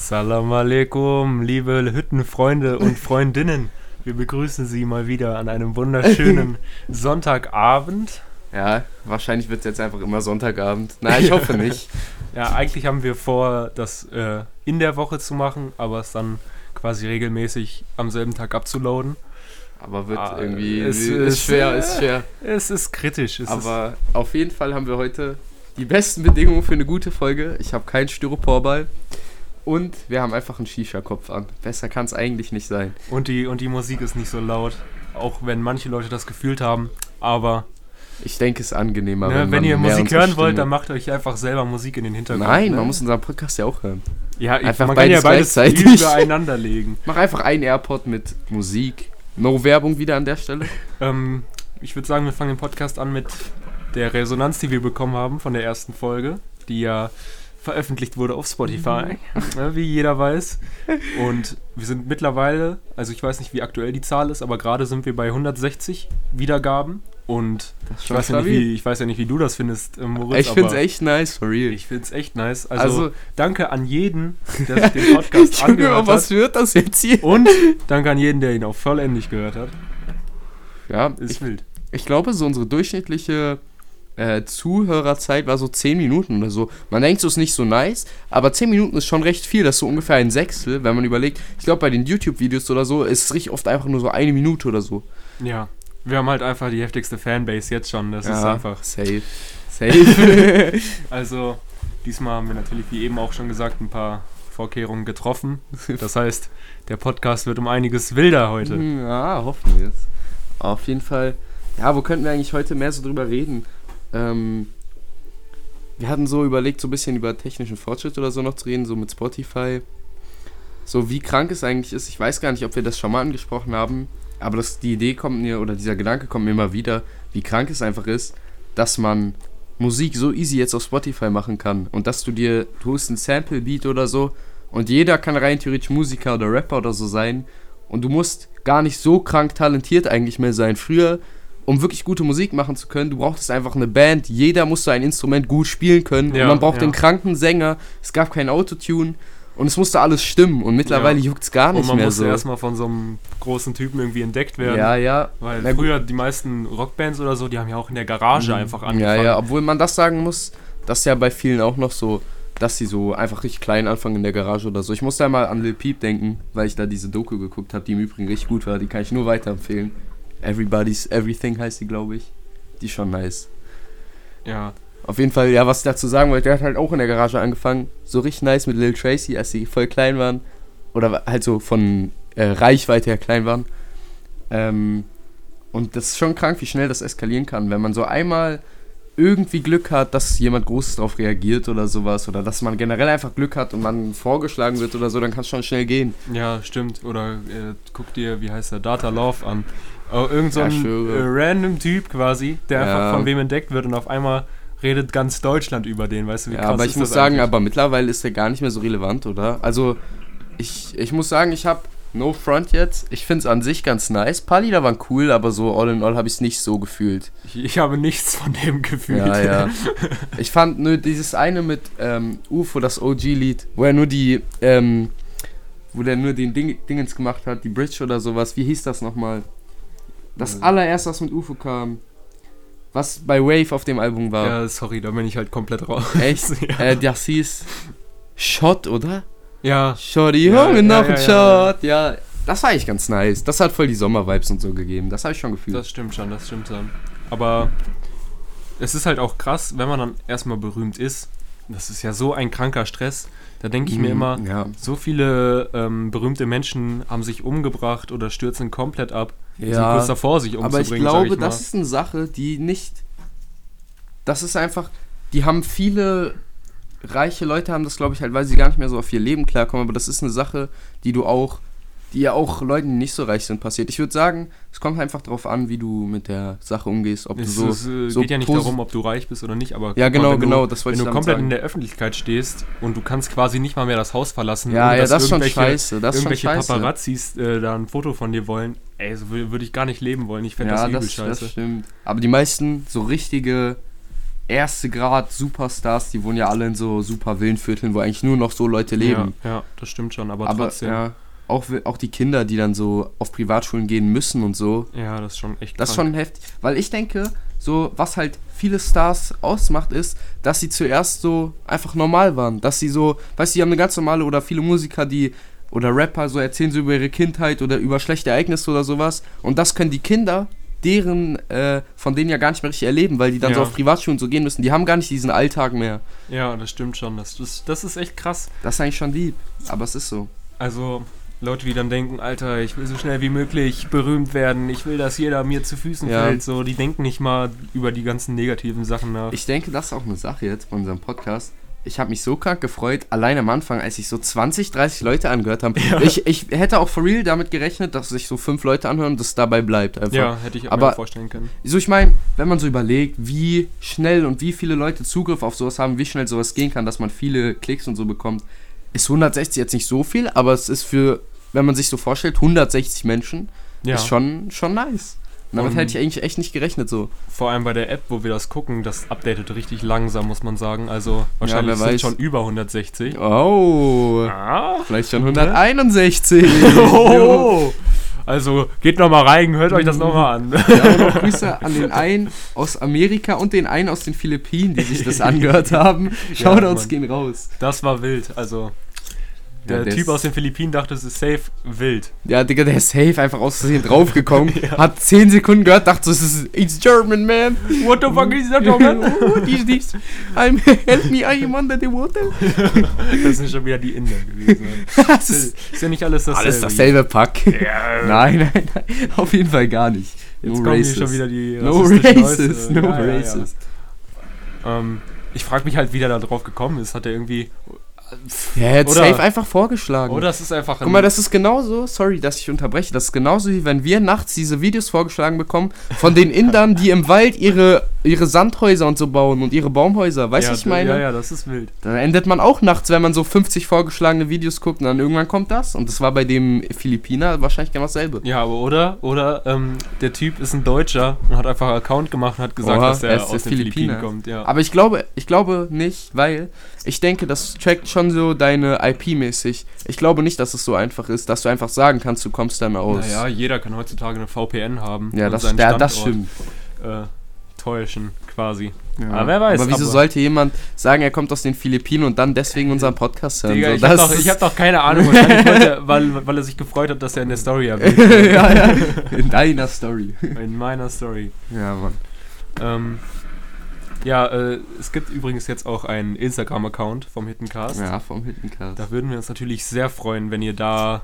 Salam alaikum, liebe Hüttenfreunde und Freundinnen. Wir begrüßen Sie mal wieder an einem wunderschönen Sonntagabend. Ja, wahrscheinlich wird es jetzt einfach immer Sonntagabend. Nein, ich hoffe nicht. Ja, eigentlich haben wir vor, das äh, in der Woche zu machen, aber es dann quasi regelmäßig am selben Tag abzuladen. Aber wird Ah, irgendwie es ist, ist, schwer, äh, ist schwer. Es ist kritisch. Es Aber auf jeden Fall haben wir heute die besten Bedingungen für eine gute Folge. Ich habe keinen Styroporball und wir haben einfach einen Shisha-Kopf an. Besser kann es eigentlich nicht sein. und, die, und die Musik ist nicht so laut, auch wenn manche Leute das gefühlt haben. Aber Ich denke, es ist angenehmer. ne, wenn, man ihr Musik hören wollt, dann macht euch einfach selber Musik in den Hintergrund. Nein, ne? man muss unseren Podcast ja auch hören. ja, ich, einfach man kann ja beides beides gleichzeitig. übereinander legen. Mach einfach einen AirPod mit Musik. No Werbung wieder an der Stelle. Ähm, ich würde sagen, wir fangen den Podcast an mit der Resonanz, die wir bekommen haben von der ersten Folge, die ja veröffentlicht wurde auf Spotify, ne, wie jeder weiß. Und wir sind mittlerweile, also ich weiß nicht, wie aktuell die Zahl ist, aber gerade sind wir bei 160 Wiedergaben. Und ich weiß, ja nicht, wie, ich weiß ja nicht, wie du das findest, äh, Moritz. Ich finde es echt nice, for real. Ich finde es echt nice. Also, Also- danke an jeden, der sich den Podcast Junge, angehört was hat. wird das jetzt hier? Und danke an jeden, der ihn auch vollendig gehört hat. Ja, Ist ich, wild. ich glaube, so unsere durchschnittliche äh, Zuhörerzeit war so 10 Minuten oder so. Man denkt, so ist nicht so nice, aber 10 Minuten ist schon recht viel. Das ist so ungefähr ein Sechstel, wenn man überlegt. Ich glaube, bei den YouTube-Videos oder so ist es richtig oft einfach nur so eine Minute oder so. Ja, wir haben halt einfach die heftigste Fanbase jetzt schon. Das ist einfach. Safe. Safe. Also, diesmal haben wir natürlich, wie eben auch schon gesagt, ein paar Vorkehrungen getroffen. Das heißt, der Podcast wird um einiges wilder heute. Ja, hoffen wir es. Auf jeden Fall. Ja, wo könnten wir eigentlich heute mehr so drüber reden? Ähm, wir hatten so überlegt, so ein bisschen über technischen Fortschritt oder so noch zu reden, so mit Spotify. So wie krank es eigentlich ist. Ich weiß gar nicht, ob wir das schon mal angesprochen haben, aber das, die Idee kommt mir, oder dieser Gedanke kommt mir immer wieder, wie krank es einfach ist, dass man Musik so easy jetzt auf Spotify machen kann. Und dass du dir, du hast ein Sample-Beat oder so und jeder kann rein theoretisch Musiker oder Rapper oder so sein. Und du musst gar nicht so krank talentiert eigentlich mehr sein. Früher, um wirklich gute Musik machen zu können, du brauchtest einfach eine Band. Jeder musste ein Instrument gut spielen können. Ja, und man braucht ja. den kranken Sänger. Es gab kein Autotune. Und es musste alles stimmen. Und mittlerweile Ja. juckt's gar Und nicht man mehr musste so. erstmal von so einem großen Typen irgendwie entdeckt werden. Ja, ja. Weil Na gut. früher die meisten Rockbands oder so, die haben ja auch in der Garage einfach Ja, angefangen. ja, obwohl man das sagen muss, das ist ja bei vielen auch noch so, dass sie so einfach richtig klein anfangen in der Garage oder so. Ich muss da mal an Lil Peep denken, weil ich da diese Doku geguckt habe, die im Übrigen richtig gut war. Die kann ich nur weiterempfehlen. Everybody's Everything heißt die, glaube ich. Die ist schon nice. ja. Auf jeden Fall, ja, was ich dazu sagen wollte, der hat halt auch in der Garage angefangen. So richtig nice mit Lil Tracy, als sie voll klein waren. Oder halt so von äh, Reichweite her klein waren. Ähm, und das ist schon krank, wie schnell das eskalieren kann, wenn man so einmal irgendwie Glück hat, dass jemand Großes darauf reagiert oder sowas. Oder dass man generell einfach Glück hat und man vorgeschlagen wird oder so, dann kann es schon schnell gehen. Ja, stimmt. Oder äh, guck dir, wie heißt der, Data Love an. Oh, irgend so Ja, ein äh, random Typ quasi, der Ja. einfach von wem entdeckt wird und auf einmal redet ganz Deutschland über den, weißt du, wie Ja, krass aber ich muss sagen, eigentlich? aber mittlerweile ist der gar nicht mehr so relevant, oder? Also, ich, ich muss sagen, ich habe No Front jetzt. Ich finde es an sich ganz nice. Ein paar Lieder waren cool, aber so all in all habe ich es nicht so gefühlt. Ich, ich habe nichts von dem gefühlt. Ja, ja. Ich fand nur dieses eine mit ähm, UFO, das OG-Lied, wo er nur die, ähm, wo der nur den Ding, Dingens gemacht hat, die Bridge oder sowas. Wie hieß das nochmal? Das Mhm. allererste, was mit UFO kam. Was bei Wave auf dem Album war. ja, sorry, da bin ich halt komplett raus. Echt? ja. Äh, das hieß Shot, oder? ja, Shorty, Ja, Junge, ja, noch ja, ein ja, Shot. Ja, das war eigentlich ganz nice. Das hat voll die Sommer-Vibes und so gegeben. Das habe ich schon gefühlt. das stimmt schon, das stimmt schon. Aber es ist halt auch krass, wenn man dann erstmal berühmt ist. Das ist ja so ein kranker Stress. Da denke ich mir Mhm, immer, Ja. so viele ähm, berühmte Menschen haben sich umgebracht oder stürzen komplett ab. Die sind Ja. kurz davor, sich umzubringen. Aber ich glaube, ich das ist eine Sache, die nicht. Das ist einfach. Die haben viele reiche Leute haben das, glaube ich, halt, weil sie gar nicht mehr so auf ihr Leben klarkommen. Aber das ist eine Sache, die du auch, die ja auch Leuten, die nicht so reich sind, passiert. Ich würde sagen, es kommt einfach darauf an, wie du mit der Sache umgehst, ob du Es, so. es äh, so geht ja nicht darum, ob du reich bist oder nicht, aber Ja, genau, mal, wenn genau, Du, das wollte wenn ich du damit komplett sagen. in der Öffentlichkeit stehst und du kannst quasi nicht mal mehr das Haus verlassen, ja, ja, dass das ist schon irgendwelche, scheiße. Das ist schon irgendwelche scheiße. Paparazzis äh, da ein Foto von dir wollen. Ey, so würde würd ich gar nicht leben wollen. Ich fände ja, das übel das, scheiße. das stimmt. Aber die meisten so richtige erste Grad Superstars, die wohnen ja alle in so super Villenvierteln, wo eigentlich nur noch so Leute leben. Ja, ja, das stimmt schon, aber, Aber trotzdem. ja, auch, auch die Kinder, die dann so auf Privatschulen gehen müssen und so, Ja, das ist schon echt das ist schon heftig. Weil ich denke, so was halt viele Stars ausmacht, ist, dass sie zuerst so einfach normal waren. Dass sie so, weißt du, die haben eine ganz normale oder viele Musiker, die oder Rapper so erzählen so über ihre Kindheit oder über schlechte Ereignisse oder sowas. Und das können die Kinder, deren, äh, von denen ja gar nicht mehr richtig erleben, weil die dann so Ja. auf Privatschulen so gehen müssen. Die haben gar nicht diesen Alltag mehr. Ja, das stimmt schon. Das, das, das ist echt krass. Das ist eigentlich schon lieb. Aber es ist so. Also, Leute, die dann denken, Alter, ich will so schnell wie möglich berühmt werden, ich will, dass jeder mir zu Füßen Ja. fällt, so, die denken nicht mal über die ganzen negativen Sachen nach. Ich denke, das ist auch eine Sache jetzt bei unserem Podcast. Ich habe mich so krank gefreut, allein am Anfang, als sich so 20, 30 Leute angehört haben. Ich, ich hätte auch for real damit gerechnet, dass sich so fünf Leute anhören und das dabei bleibt einfach. ja, hätte ich Aber- mir vorstellen können. So, ich meine, wenn man so überlegt, wie schnell und wie viele Leute Zugriff auf sowas haben, wie schnell sowas gehen kann, dass man viele Klicks und so bekommt, ist 160 jetzt nicht so viel, aber es ist für, wenn man sich so vorstellt, 160 Menschen, Ja, ist schon, schon nice. Und damit hätte ich eigentlich echt nicht gerechnet so. vor allem bei der App, wo wir das gucken, das updatet richtig langsam, muss man sagen. Also, wahrscheinlich wer sind schon über 160. Oh, Ah. vielleicht schon 161. Oh. Also, geht nochmal rein, hört euch das nochmal an. Ja, auch Grüße an den einen aus Amerika und den einen aus den Philippinen, die sich das angehört haben. Shoutouts Mann. gehen raus. Das war wild. Also, der, Ja, der Typ aus den Philippinen dachte, es ist safe wild. Ja, Digga, der ist safe einfach aus Versehen draufgekommen. Hat 10 Sekunden gehört, dachte so, es ist It's German, man. What the fuck is that, Junge? What is this? I'm, help me, I am under the water. Das sind schon wieder die Inder gewesen. Das Ist, ist ja nicht alles dasselbe. alles dasselbe Pack. Ja, Nein, nein, nein. Auf jeden Fall gar nicht. Jetzt No kommen hier racist. schon wieder die No racist, Leute. no Ja, ja, ja. racist. Ähm, ich frage mich halt, wie der da drauf gekommen ist. Hat er irgendwie... Ja, er Oder- safe einfach vorgeschlagen. Oder es ist einfach... Guck mal, das ist genauso, sorry, dass ich unterbreche, das ist genauso wie wenn wir nachts diese Videos vorgeschlagen bekommen von den Indern, die im Wald ihre, ihre Sandhäuser und so bauen und ihre Baumhäuser. Weißt du, ja, was ich meine? Ja, ja, das ist wild. Dann endet man auch nachts, wenn man so 50 vorgeschlagene Videos guckt und dann irgendwann kommt das. Und das war bei dem Philippiner wahrscheinlich genau dasselbe. Ja, aber oder, oder ähm, der Typ ist ein Deutscher und hat einfach einen Account gemacht und hat gesagt, Oha, dass er er ist aus der den Philippinen kommt. Ja. Aber ich glaube, ich glaube nicht, weil ich denke, das trackt schon so deine IP-mäßig. Ich glaube nicht, dass es so einfach ist, dass du einfach sagen kannst, du kommst dann aus. Naja, jeder kann heutzutage eine VPN haben. ja, das, ja, das stimmt. Äh, täuschen, quasi. Ja. Aber wer weiß, Aber wieso aber- sollte jemand sagen, er kommt aus den Philippinen und dann deswegen unseren Podcast hören? Digga, so, ich, hab das doch, hab doch keine Ahnung, wahrscheinlich wollte weil, weil er sich gefreut hat, dass er in der Story erwähnt ja, ja. In deiner Story. In meiner Story. Ja, Mann. Ähm, ja, äh, es gibt übrigens jetzt auch einen Instagram-Account vom Hittencast. Ja, vom Hittencast. Da würden wir uns natürlich sehr freuen, wenn ihr da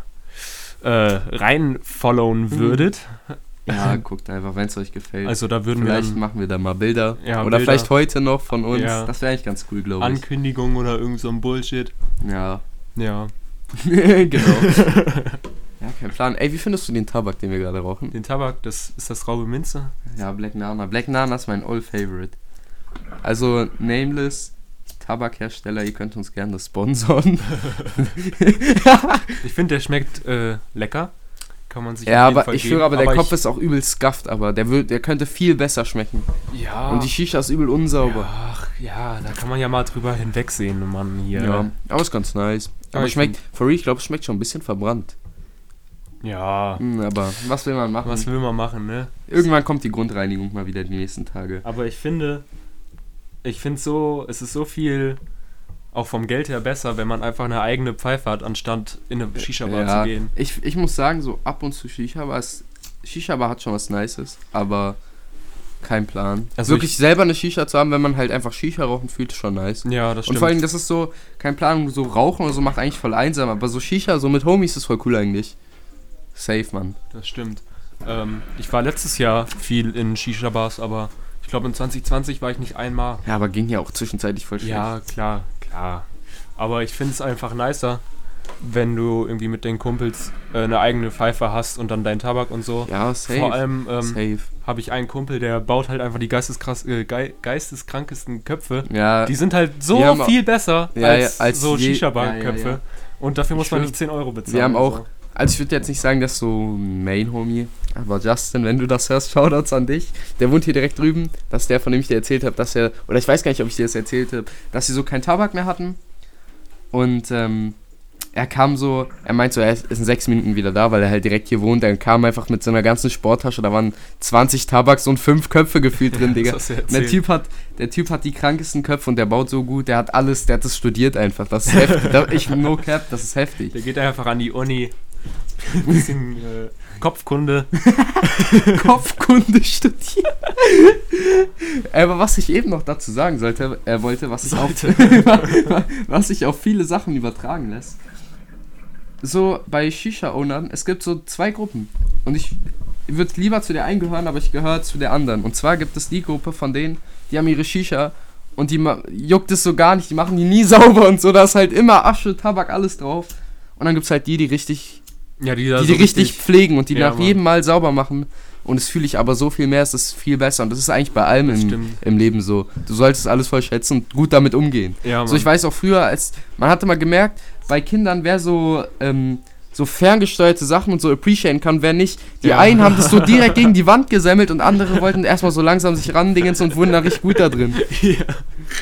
äh, rein Mhm. followen würdet. Ja, guckt einfach, wenn es euch gefällt. Also da würden vielleicht wir dann machen wir da mal Bilder. Ja, Oder Bilder. vielleicht heute noch von uns. Ja. Das wäre eigentlich ganz cool, glaube ich. Ankündigungen oder irgend so ein Bullshit. Ja. Ja, genau. ja, kein Plan. Ey, wie findest du den Tabak, den wir gerade rauchen? den Tabak, das ist das Raube Minze. Ja, Black Nana. Black Nana ist mein Old Favorite. Also, Nameless, Tabakhersteller, ihr könnt uns gerne sponsern. Ich finde, der schmeckt äh, lecker. Kann man sich ja, aber ich geben. schwöre, aber der Kopf ist auch übel scuffed, aber der, will, der könnte viel besser schmecken. Ja. Und die Shisha ist übel unsauber. Ach, ja, da kann man ja mal drüber hinwegsehen, Mann, hier. Ja, aber ist ganz nice. Ja, Aber ich schmeckt, for real, ich glaube, es schmeckt schon ein bisschen verbrannt. Ja, Hm, aber was will man machen? was will man machen, ne? Irgendwann kommt die Grundreinigung mal wieder die nächsten Tage. Aber ich finde, ich finde so, es ist so viel auch vom Geld her besser, wenn man einfach eine eigene Pfeife hat, anstatt in eine Shisha-Bar Ja, zu gehen. ich, ich muss sagen, so ab und zu Shisha, war es Shisha-Bar hat schon was Nices, aber kein Plan. Also Wirklich selber eine Shisha zu haben, wenn man halt einfach Shisha rauchen fühlt, ist schon nice. Ja, das Und stimmt. vor allem, das ist so, kein Plan, so rauchen oder so macht eigentlich voll einsam, aber so Shisha, so mit Homies ist voll cool eigentlich. Safe, Mann. Das stimmt. Ähm, ich war letztes Jahr viel in Shisha-Bars, aber ich glaube in 2020 war ich nicht einmal. Ja, aber ging ja auch zwischenzeitlich voll schlecht. Ja, klar, klar. Aber ich finde es einfach nicer, wenn du irgendwie mit den Kumpels äh, eine eigene Pfeife hast und dann deinen Tabak und so. Ja, safe. Vor allem ähm, habe ich einen Kumpel, der baut halt einfach die äh, gei geisteskrankesten Köpfe. Ja, Die sind halt so viel besser Ja, als, ja, als so Shisha-Bar-Köpfe. ja, ja, ja. Und dafür muss Ich man nicht 10 Euro bezahlen. wir haben auch so. Also ich würde jetzt nicht sagen, dass so Main-Homie, aber Justin, wenn du das hörst, Shoutouts an dich. Der wohnt hier direkt drüben. Das ist der, von dem ich dir erzählt habe, dass er, oder ich weiß gar nicht, ob ich dir das erzählt habe, dass sie so keinen Tabak mehr hatten. Und ähm, er kam so, er meint so, er ist in sechs Minuten wieder da, weil er halt direkt hier wohnt. Er kam einfach mit so einer ganzen Sporttasche, da waren 20 Tabaks und fünf Köpfe gefühlt drin, Digga. Der typ, hat, der typ hat die krankesten Köpfe und der baut so gut, der hat alles, der hat das studiert einfach. Das ist heftig. Ich, no cap, das ist heftig. Der geht einfach an die Uni. Ein bisschen äh, Kopfkunde. Kopfkunde studiert. Aber was ich eben noch dazu sagen sollte, er wollte, was sich auf, was sich auf viele Sachen übertragen lässt. So bei Shisha-Ownern, es gibt so zwei Gruppen. Und ich würde lieber zu der einen gehören, aber ich gehöre zu der anderen. Und zwar gibt es die Gruppe von denen, die haben ihre Shisha und die juckt es so gar nicht, die machen die nie sauber und so, da ist halt immer Asche, Tabak, alles drauf. Und dann gibt es halt die, die richtig Ja, die da die so die richtig, pflegen und die Ja, nach Mann. jedem Mal sauber machen. Und das fühle ich aber so viel mehr, es ist viel besser. Und das ist eigentlich bei allem im, im Leben so. Du solltest alles voll schätzen und gut damit umgehen. Ja, So, ich weiß auch früher, als man hatte mal gemerkt, bei Kindern, wer so, ähm, so ferngesteuerte Sachen und so appreciaten kann, wer nicht. Die Ja. einen haben das so direkt gegen die Wand gesemmelt und andere wollten erstmal so langsam sich randingens und wurden da richtig gut da drin. ja.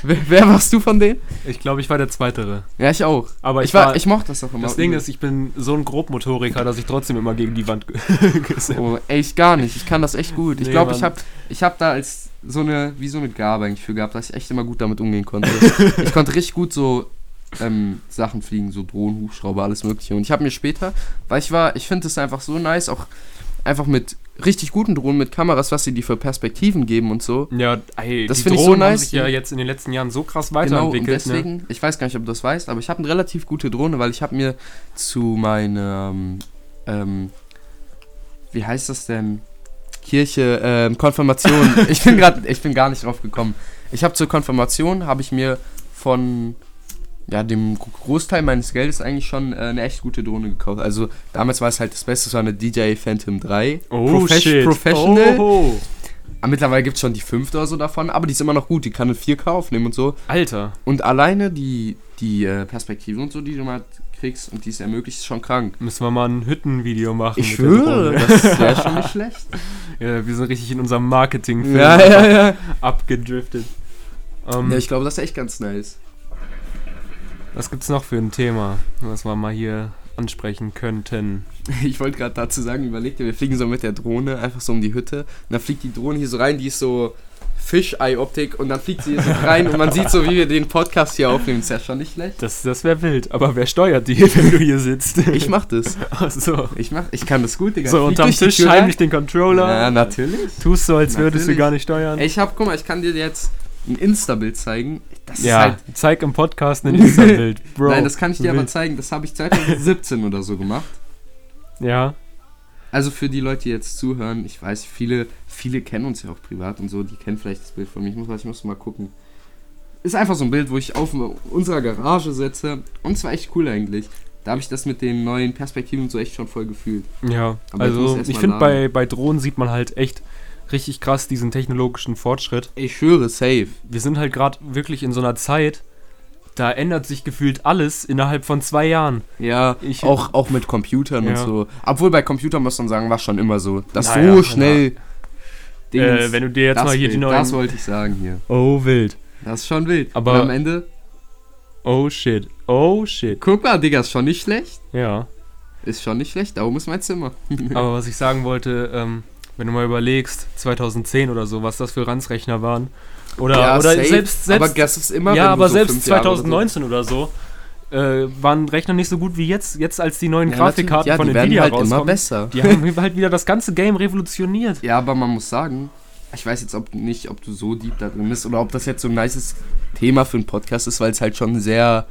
Wer, wer warst du von denen? Ich glaube, ich war der Zweitere. Ja, ich auch. Aber ich, Ich, war, war. ich mochte das auch immer. das Ding ist, ich bin so ein Grobmotoriker, dass ich trotzdem immer gegen die Wand gesetzt Oh, ey, ich gar nicht. Ich kann das echt gut. Ich Nee, glaube, ich habe ich hab da als so eine, wie so eine Gabe eigentlich für gehabt, dass ich echt immer gut damit umgehen konnte. ich konnte richtig gut so ähm, Sachen fliegen, so Drohnen, Hubschrauber, alles mögliche. Und ich habe mir später, weil ich war, ich finde es einfach so nice, auch einfach mit richtig guten Drohnen, mit Kameras, was sie die für Perspektiven geben und so. Ja, ey, Das die find ich so haben nice. sich ja jetzt in den letzten Jahren so krass Genau, und weiterentwickelt. ne? deswegen, ich weiß gar nicht, ob du das weißt, aber ich habe eine relativ gute Drohne, weil ich habe mir zu meiner, ähm, ähm, wie heißt das denn? Kirche, ähm, Konfirmation. ich bin gerade, ich bin gar nicht drauf gekommen. Ich habe zur Konfirmation, habe ich mir von, ja, dem Großteil meines Geldes eigentlich schon äh, eine echt gute Drohne gekauft. Also damals war es halt das Beste, es war eine DJI Phantom 3. Oh, Profes- shit. Professional. Oh, Aber mittlerweile gibt es schon die fünfte oder so davon, aber die ist immer noch gut, die kann in 4K aufnehmen und so. Alter. Und alleine die, die äh, Perspektiven und so, die du mal kriegst und die es ermöglicht, ist schon krank. Müssen wir mal ein Hüttenvideo machen. Ich schwöre, das wäre schon nicht schlecht. Ja, wir sind richtig in unserem Marketing-Film ja, ja, ja. abgedriftet. Ähm, Ja, ich glaube, das ist echt ganz nice. Was gibt's noch für ein Thema, was wir mal hier ansprechen könnten? Ich wollte gerade dazu sagen, überleg dir, wir fliegen so mit der Drohne einfach so um die Hütte. Und dann fliegt die Drohne hier so rein, die ist so Fischei-Optik und dann fliegt sie hier so rein und man sieht so, wie wir den Podcast hier aufnehmen. Ist ja schon nicht schlecht. Das, das wäre wild. Aber wer steuert die, wenn du hier sitzt? Ich mach das. Ach so. Ich mach, ich kann das gut, Digga. So, unterm Tisch heimlich den Controller. Ja, natürlich. Tust so, als würdest du Natürlich. gar nicht steuern. Ich hab, guck mal, ich kann dir jetzt ein Insta-Bild zeigen. Das ist ja, halt zeig im Podcast ein Insta-Bild, Bro. Nein, das kann ich dir aber zeigen. Das habe ich 2017 oder so gemacht. Ja, Also für die Leute, die jetzt zuhören, ich weiß, viele, viele kennen uns ja auch privat und so, die kennen vielleicht das Bild von mir. Ich muss, ich muss mal gucken. Ist einfach so ein Bild, wo ich auf unserer Garage sitze. Und es war echt cool eigentlich. Da habe ich das mit den neuen Perspektiven so echt schon voll gefühlt. ja. Aber ich also ich mal finde, bei, bei Drohnen sieht man halt echt richtig krass diesen technologischen Fortschritt. Ich schwöre, safe. Wir sind halt gerade wirklich in so einer Zeit, da ändert sich gefühlt alles innerhalb von zwei Jahren. Ja, Ich- auch, auch mit Computern und Ja. so. Obwohl bei Computern muss man sagen, war schon immer so. Dass Naja, so schnell. Äh, wenn du dir jetzt das mal hier die Bild, neuen... Das wollte ich sagen hier. Oh, wild. Das ist schon wild. Aber- Und am Ende, Oh, shit. Oh, shit. guck mal, Digga, ist schon nicht schlecht. Ja. Ist schon nicht schlecht. Da oben ist mein Zimmer. Aber was ich sagen wollte, ähm, wenn du mal überlegst, 2010 oder so, was das für Ranzrechner waren. Oder, Ja, oder safe. selbst, selbst, aber das ist immer. ja, aber so selbst fünf Jahre oder 2019 oder so, äh, waren Rechner nicht so gut wie jetzt, jetzt als die neuen Ja, Grafikkarten natürlich. von ja, die Nvidia halt immer besser. Die haben halt wieder das ganze Game revolutioniert. Ja, aber man muss sagen, ich weiß jetzt ob nicht, ob du so deep da drin bist oder ob das jetzt so ein nices Thema für einen Podcast ist, weil es halt schon sehr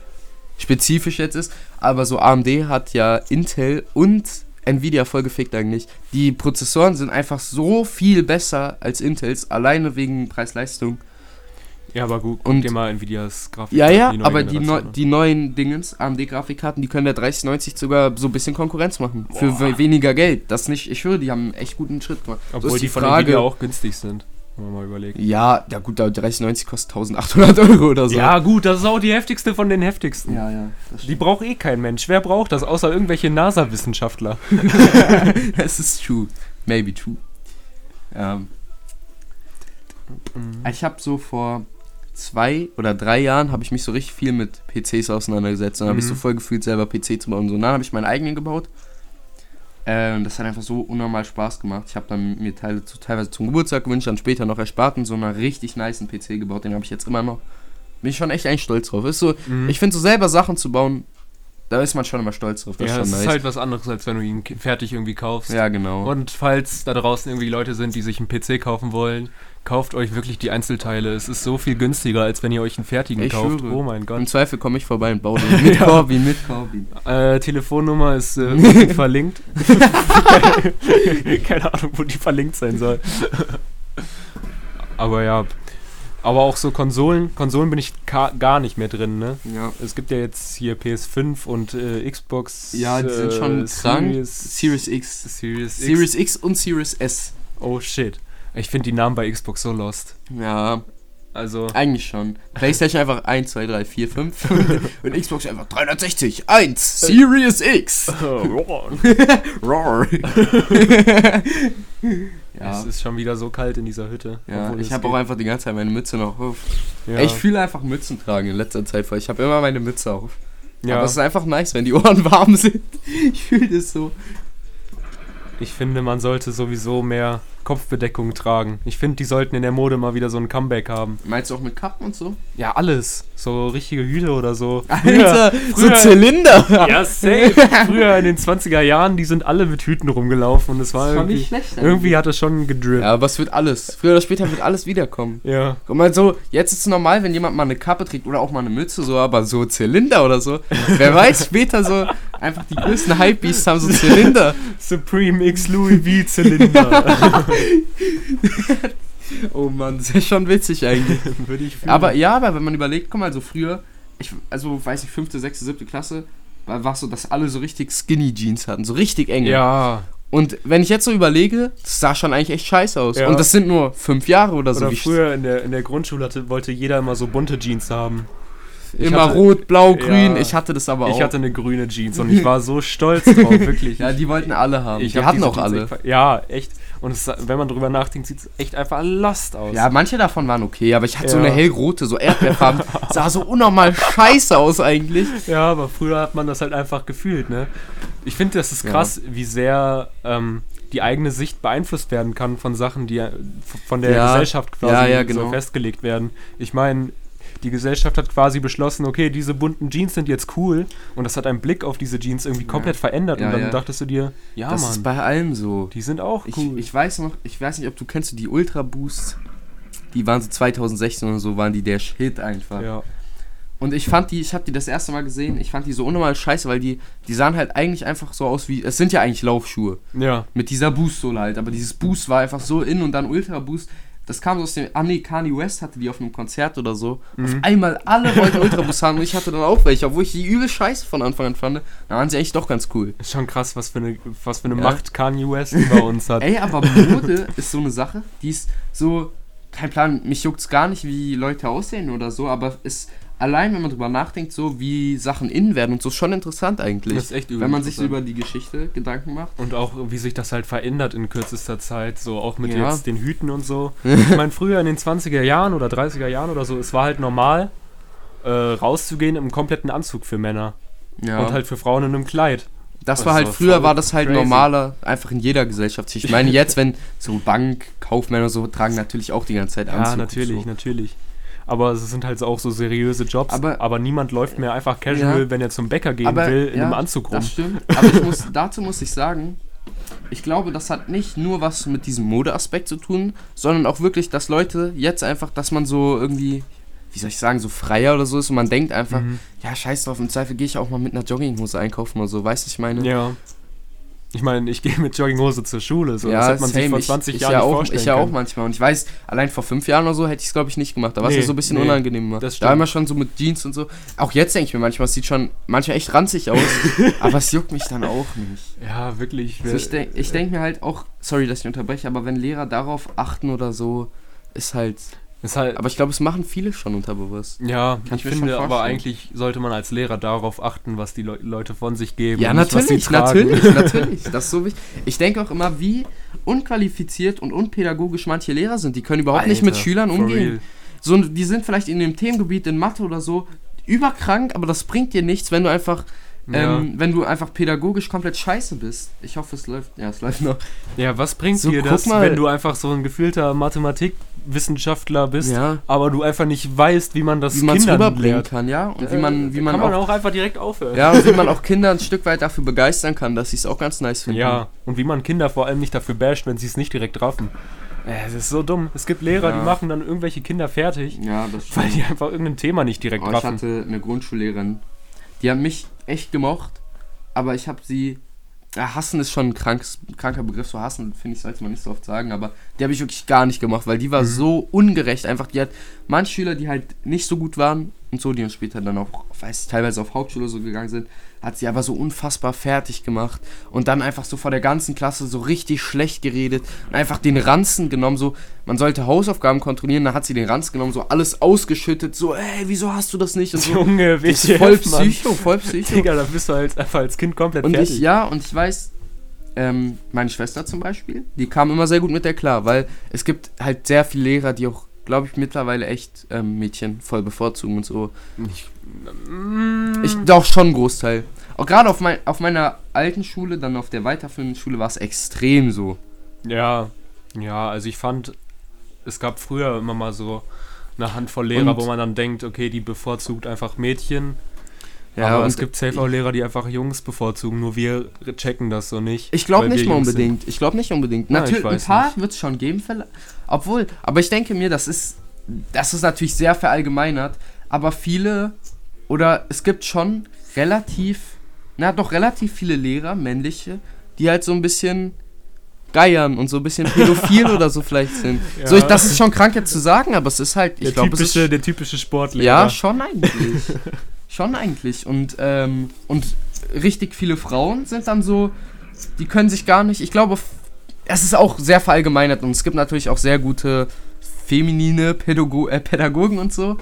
spezifisch jetzt ist. Aber so AMD hat ja Intel und Nvidia voll gefickt eigentlich. Die Prozessoren sind einfach so viel besser als Intels, alleine wegen Preis-Leistung. Ja, aber gut, guck Und- dir mal Nvidias Grafik Ja, ja, neue aber die, an. die neuen Dingens, AMD-Grafikkarten, die können der 3090 sogar so ein bisschen Konkurrenz machen. Für Boah. we weniger Geld. Das nicht, ich höre, die haben einen echt guten Schritt gemacht. So Obwohl ist die, von Frage- Nvidia auch günstig sind. Wenn man mal überlegt. Ja, ja gut, der 3090 kostet 1800 Euro oder so. Ja, gut, das ist auch die heftigste von den heftigsten. ja, ja. Das, Die braucht eh kein Mensch. Wer braucht das, außer irgendwelche NASA-Wissenschaftler? das ist true. Maybe true. Ähm, ich habe so vor zwei oder drei Jahren habe ich mich so richtig viel mit PCs auseinandergesetzt und habe ich Mhm. so voll gefühlt, selber PC zu bauen. Und so, und dann habe ich meinen eigenen gebaut. Ähm, das hat einfach so unnormal Spaß gemacht. Ich habe dann mir Teile zu, teilweise zum Geburtstag gewünscht, dann später noch erspart und so einen richtig niceen PC gebaut. Den habe ich jetzt immer noch. Bin ich schon echt eigentlich stolz drauf. Ist so, Mhm. ich finde so selber Sachen zu bauen, da ist man schon immer stolz drauf. Das ja, ist das ist halt was anderes, als wenn du ihn fertig irgendwie kaufst. ja, genau. Und falls da draußen irgendwie Leute sind, die sich einen PC kaufen wollen, kauft euch wirklich die Einzelteile. Es ist so viel günstiger, als wenn ihr euch einen fertigen Ich kauft. schwöre. Oh mein Im Gott. Zweifel komme ich vorbei und baue den mit Corbin, mit Corbin. Äh, Telefonnummer ist äh, verlinkt. Keine Ahnung, wo die verlinkt sein soll. Aber ja. Aber auch so Konsolen, Konsolen bin ich gar nicht mehr drin, ne? Ja. Es gibt ja jetzt hier PS5 und äh, Xbox. Ja, die sind äh, schon krank. Series, Series X. Series X. Series X und Series S. Oh shit. Ich finde die Namen bei Xbox so lost. Ja, Also. eigentlich schon. PlayStation einfach 1, 2, 3, 4, 5. und Xbox einfach 360, 1, Series X. Roar. ja. Es ist schon wieder so kalt in dieser Hütte. Ja, ich habe auch einfach die ganze Zeit meine Mütze noch auf. Ja. Ich fühle einfach Mützen tragen in letzter Zeit, weil ich habe immer meine Mütze auf. ja. Aber es ist einfach nice, wenn die Ohren warm sind. Ich fühle das so. Ich finde, man sollte sowieso mehr Kopfbedeckung tragen. Ich finde, die sollten in der Mode mal wieder so ein Comeback haben. Meinst du auch mit Kappen und so? Ja, alles. So richtige Hüte oder so. Alter, so früher- Zylinder. Ja, safe. Früher in den 20er Jahren, die sind alle mit Hüten rumgelaufen und es war Das war irgendwie, nicht schlecht irgendwie hat es schon gedrippt. Ja, aber es wird alles. Früher oder später wird alles wiederkommen. Ja. Guck mal, so, jetzt ist es normal, wenn jemand mal eine Kappe trägt oder auch mal eine Mütze, so, aber so Zylinder oder so. Wer weiß, später so, einfach die größten Hypebeasts haben so Zylinder. Supreme X Louis V Zylinder. Oh Mann, das ist schon witzig eigentlich. Würde ich fühlen. Aber ja, aber wenn man überlegt, guck mal, so früher, ich, also weiß ich, fünfte, sechste, siebte Klasse, war war so, dass alle so richtig Skinny Jeans hatten, so richtig enge. Ja. Und wenn ich jetzt so überlege, das sah schon eigentlich echt scheiße aus. Ja. Und das sind nur fünf Jahre oder so. Oder früher in der, in der Grundschule hatte, wollte jeder immer so bunte Jeans haben. Ich immer hatte- rot, blau, grün. Ja. Ich hatte das aber auch. Ich hatte eine grüne Jeans und ich war so stolz drauf, wirklich. ja, die wollten alle haben. Ich die hatten auch alle. Ja, echt. Und es, wenn man drüber nachdenkt, sieht es echt einfach lost aus. Ja, manche davon waren okay, aber ich hatte so Ja. eine hellrote, so Erdbeerfarben. sah so unnormal scheiße aus eigentlich. Ja, aber früher hat man das halt einfach gefühlt, ne? Ich finde, das ist Ja. krass, wie sehr ähm, die eigene Sicht beeinflusst werden kann von Sachen, die von der Ja. Gesellschaft quasi Ja, ja, so genau. festgelegt werden. Ich meine, die Gesellschaft hat quasi beschlossen, okay, diese bunten Jeans sind jetzt cool und das hat einen Blick auf diese Jeans irgendwie komplett verändert Ja, und dann ja. dachtest du dir, ja das Mann, ist bei allem so. die sind auch Ich, cool. ich weiß noch, ich weiß nicht, ob du kennst du die Ultra Boosts. Die waren so 2016 oder so, waren die der Shit einfach. ja. Und ich fand die, ich habe die das erste Mal gesehen, ich fand die so unnormal scheiße, weil die, die sahen halt eigentlich einfach so aus wie, es sind ja eigentlich Laufschuhe. ja, Mit dieser Boost-Sohle halt, aber dieses Boost war einfach so in und dann Ultra Boost. Das kam so aus dem, ah nee, Kanye West hatte die auf einem Konzert oder so. Auf Mhm. einmal alle wollten Ultra Boost haben und ich hatte dann auch welche, obwohl ich die übel scheiße von Anfang an fand. Da waren sie echt doch ganz cool. ist schon krass, was für eine, was für eine Ja. Macht Kanye West über uns hat. Ey, aber Mode ist so eine Sache, die ist so, kein Plan, mich juckt's gar nicht, wie Leute aussehen oder so, aber ist allein, wenn man drüber nachdenkt, so wie Sachen innen werden und so, schon interessant eigentlich. Das ist echt Wenn man sich so über die Geschichte Gedanken macht. Und auch, wie sich das halt verändert in kürzester Zeit, so auch mit Ja. jetzt den Hüten und so. Ich meine, früher in den 20er Jahren oder 30er Jahren oder so, es war halt normal, äh, rauszugehen im kompletten Anzug für Männer. Ja. Und halt für Frauen in einem Kleid. das war also halt, früher war das halt crazy. normaler, einfach in jeder Gesellschaft. Ich meine, jetzt, wenn so Bankkaufmänner so tragen natürlich auch die ganze Zeit Anzug. Ja, natürlich, So. natürlich. Aber es sind halt auch so seriöse Jobs. Aber- Aber, niemand läuft mehr einfach casual, Ja. wenn er zum Bäcker gehen Aber, will, in ja, einem Anzug rum. Das stimmt. Aber ich muss, dazu muss ich sagen, ich glaube, das hat nicht nur was mit diesem Modeaspekt zu tun, sondern auch wirklich, dass Leute jetzt einfach, dass man so irgendwie, wie soll ich sagen, so freier oder so ist und man denkt einfach, Mhm. ja, scheiß drauf, im Zweifel gehe ich auch mal mit einer Jogginghose einkaufen oder so, weißt du, ich meine? Ja. Ich meine, ich gehe mit Jogginghose zur Schule. So. Ja, das hat man sich same. vor Ich- 20 ich, Jahren ja nicht auch, vorstellen Ich ja auch manchmal. Und ich weiß, allein vor fünf Jahren oder so hätte ich es, glaube ich, nicht gemacht. Da war es Nee, ja so ein bisschen nee, unangenehm. Immer. das Da stimmt. immer schon so mit Jeans und so. Auch jetzt denke ich mir manchmal, es sieht schon manchmal echt ranzig aus. aber es juckt mich dann auch nicht. Ja, wirklich. Also ich denke ich denk mir halt auch, sorry, dass ich unterbreche, aber wenn Lehrer darauf achten oder so, ist halt. Ist halt, Aber ich glaube, es machen viele schon unterbewusst. ja, Kann ich ich finde aber eigentlich sollte man als Lehrer darauf achten, was die Leu Leute von sich geben. Ja, und nicht, was sie natürlich, natürlich, natürlich. Das ist so wichtig. Ich denke auch immer, wie unqualifiziert und unpädagogisch manche Lehrer sind. Die können überhaupt nicht mit Alter, Schülern umgehen. So, die sind vielleicht in dem Themengebiet in Mathe oder so überkrank, aber das bringt dir nichts, wenn du einfach, Ja. ähm, wenn du einfach pädagogisch komplett scheiße bist. Ich hoffe, es läuft. Ja, es läuft noch. Ja, was bringt So, dir das, mal. wenn du einfach so ein gefühlter Mathematikwissenschaftler bist, Ja. aber du einfach nicht weißt, wie man das Wie es Kindern rüberbringen lehrt? kann, ja. Und Äh, wie man, wie man kann man auch, auch einfach direkt aufhören. ja, und wie man auch Kinder ein Stück weit dafür begeistern kann, dass sie es auch ganz nice finden. Ja, und wie man Kinder vor allem nicht dafür basht, wenn sie es nicht direkt raffen. Äh, das ist so dumm. Es gibt Lehrer, Ja. die machen dann irgendwelche Kinder fertig, Ja, das weil die einfach irgendein Thema nicht direkt Oh, ich raffen. hatte eine Grundschullehrerin, die hat mich echt gemocht, aber ich habe sie. Ja, hassen ist schon ein krankes, kranker Begriff, so hassen, finde ich, sollte man nicht so oft sagen, aber die habe ich wirklich gar nicht gemacht, weil die war Mhm. so ungerecht. Einfach, die hat manche Schüler, die halt nicht so gut waren und so, die uns später dann auch, weiß ich, teilweise auf Hauptschule so gegangen sind, hat sie aber so unfassbar fertig gemacht und dann einfach so vor der ganzen Klasse so richtig schlecht geredet und einfach den Ranzen genommen, so, man sollte Hausaufgaben kontrollieren, dann hat sie den Ranzen genommen, so alles ausgeschüttet, so, ey, wieso hast du das nicht? Und so. Junge, WTF, voll Mann. Psycho, voll Psycho. Digga, da bist du halt einfach als Kind komplett Und fertig. ich, ja, und ich weiß, ähm, meine Schwester zum Beispiel, die kam immer sehr gut mit der klar, weil es gibt halt sehr viele Lehrer, die auch, glaube ich, mittlerweile echt ähm, Mädchen voll bevorzugen und so. Ich, mm, Ich doch schon ein Großteil. Auch gerade auf, mein, auf meiner alten Schule, dann auf der weiterführenden Schule war es extrem so. ja, ja, also ich fand, es gab früher immer mal so eine Handvoll Lehrer, Und- wo man dann denkt, okay, die bevorzugt einfach Mädchen. Ja, aber und es gibt safe auch Lehrer, die einfach Jungs bevorzugen, nur wir checken das so nicht. Ich glaube nicht mal Jungs sind. unbedingt. Ich glaube nicht unbedingt. Natürlich, ich ein paar wird es schon geben. Obwohl, aber ich denke mir, das ist, das ist natürlich sehr verallgemeinert. Aber viele, oder es gibt schon relativ, na doch relativ viele Lehrer, männliche, die halt so ein bisschen geiern und so ein bisschen pädophil oder so vielleicht sind. Ja. So, ich, das ist schon krank jetzt zu sagen, aber es ist halt, ich glaube, es ist der typische Sportlehrer. ja, schon eigentlich. schon eigentlich. Und, ähm, und richtig viele Frauen sind dann so, die können sich gar nicht, ich glaube, es ist auch sehr verallgemeinert und es gibt natürlich auch sehr gute feminine Pädago äh, Pädagogen und so.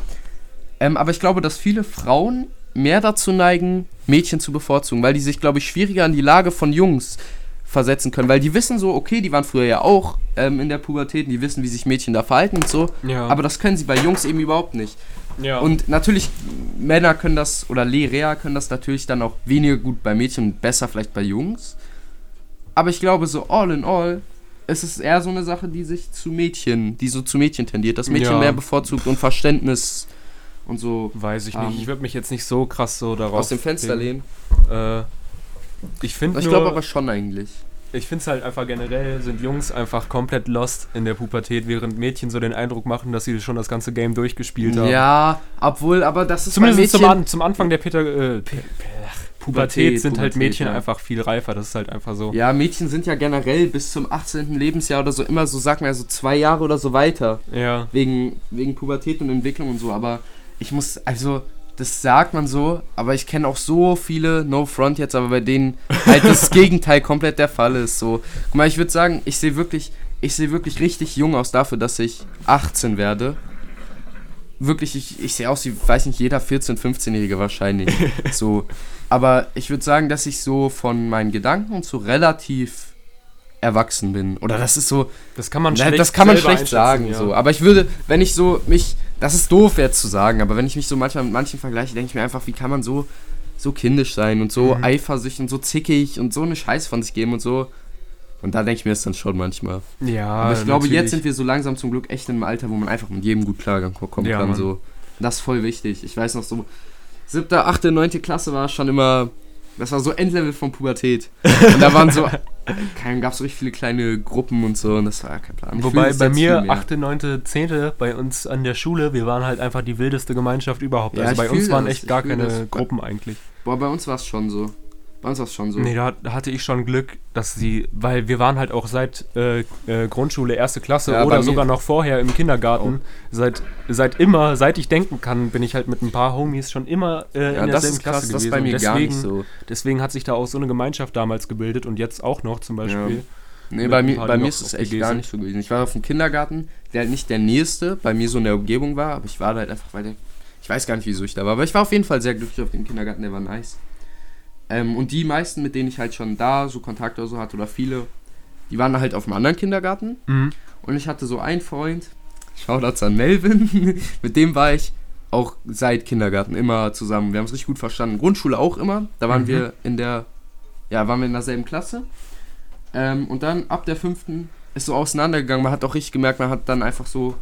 Ähm, aber ich glaube, dass viele Frauen mehr dazu neigen, Mädchen zu bevorzugen, weil die sich, glaube ich, schwieriger in die Lage von Jungs versetzen können, weil die wissen so, okay, die waren früher ja auch ähm, in der Pubertät, und die wissen, wie sich Mädchen da verhalten und so, Ja. aber das können sie bei Jungs eben überhaupt nicht. Ja. Und natürlich, Männer können das, oder Lehrer können das natürlich dann auch weniger gut bei Mädchen und besser vielleicht bei Jungs. Aber ich glaube, so all in all, ist es eher so eine Sache, die sich zu Mädchen, die so zu Mädchen tendiert. Das Mädchen Ja. mehr bevorzugt und Verständnis und so Weiß ich Ähm, nicht. Ich würde mich jetzt nicht so krass so darauf. aus dem Fenster lehnen. Äh, ich finde Ich glaube aber schon eigentlich. Ich finde es halt einfach generell, sind Jungs einfach komplett lost in der Pubertät, während Mädchen so den Eindruck machen, dass sie schon das ganze Game durchgespielt haben. Ja, obwohl, aber das ist Zumindest bei zum, Mädchen, An zum Anfang der Peter, äh, Pubertät, Pubertät, sind halt Pubertät, Mädchen ja. einfach viel reifer. Das ist halt einfach so. Ja, Mädchen sind ja generell bis zum 18. Lebensjahr oder so immer so, sag mal, so zwei Jahre oder so weiter. Ja. wegen, wegen Pubertät und Entwicklung und so, aber ich muss, also, das sagt man so, aber ich kenne auch so viele, no front jetzt, aber bei denen halt das Gegenteil komplett der Fall ist. So, guck mal, ich würde sagen, ich sehe wirklich, ich sehe wirklich richtig jung aus dafür, dass ich 18 werde. Wirklich, ich, ich sehe aus wie, weiß nicht, jeder 14-, 15-Jährige wahrscheinlich. so. Aber ich würde sagen, dass ich so von meinen Gedanken so relativ erwachsen bin. Oder das ist so, Das kann man na, schlecht das kann man schlecht sagen, ja. so. Aber ich würde, wenn ich so mich, das ist doof jetzt zu sagen, aber wenn ich mich so manchmal mit manchen vergleiche, denke ich mir einfach, wie kann man so, so kindisch sein und so Mhm. eifersüchtig und so zickig und so eine Scheiß von sich geben und so. Und da denke ich mir das dann schon manchmal. Ja, aber ich glaube, natürlich. jetzt sind wir so langsam zum Glück echt in einem Alter, wo man einfach mit jedem gut klarkommen Ja, kann. Mann. So. Das ist voll wichtig. Ich weiß noch so, siebte, achte, neunte Klasse war schon immer, das war so Endlevel von Pubertät. Und da waren so, gab es so richtig viele kleine Gruppen und so und das war kein Plan. Ich Wobei bei mir viel mehr. 8., 9., 10. bei uns an der Schule, wir waren halt einfach die wildeste Gemeinschaft überhaupt. Ja, also bei uns waren das, echt gar keine. Gruppen eigentlich. Boah, bei uns war es schon so. Bei uns war es schon so. Nee, da hatte ich schon Glück, dass sie, weil wir waren halt auch seit äh, äh, Grundschule, erste Klasse Ja, oder sogar noch vorher im Kindergarten. Oh. Seit, seit immer, seit ich denken kann, bin ich halt mit ein paar Homies schon immer äh, ja, in das derselben Klasse das ist gewesen. bei mir Und gar nicht deswegen, so. deswegen hat sich da auch so eine Gemeinschaft damals gebildet und jetzt auch noch zum Beispiel. Nee, mit bei mir, bei mir ist es echt gar nicht so gewesen. Ich war auf dem Kindergarten, der halt nicht der nächste bei mir so in der Umgebung war, aber ich war da halt einfach, weil der, ich weiß gar nicht, wieso ich da war, aber ich war auf jeden Fall sehr glücklich auf dem Kindergarten, der war nice. Ähm, und die meisten, mit denen ich halt schon da so Kontakt oder so hatte, oder viele, die waren halt auf einem anderen Kindergarten. Mhm. Und ich hatte so einen Freund, Shoutouts an Melvin, mit dem war ich auch seit Kindergarten immer zusammen. Wir haben es richtig gut verstanden. Grundschule auch immer. Da waren Mhm. wir in der, ja, waren wir in derselben Klasse. Ähm, und dann ab der fünften ist so auseinandergegangen. Man hat auch richtig gemerkt, man hat dann einfach so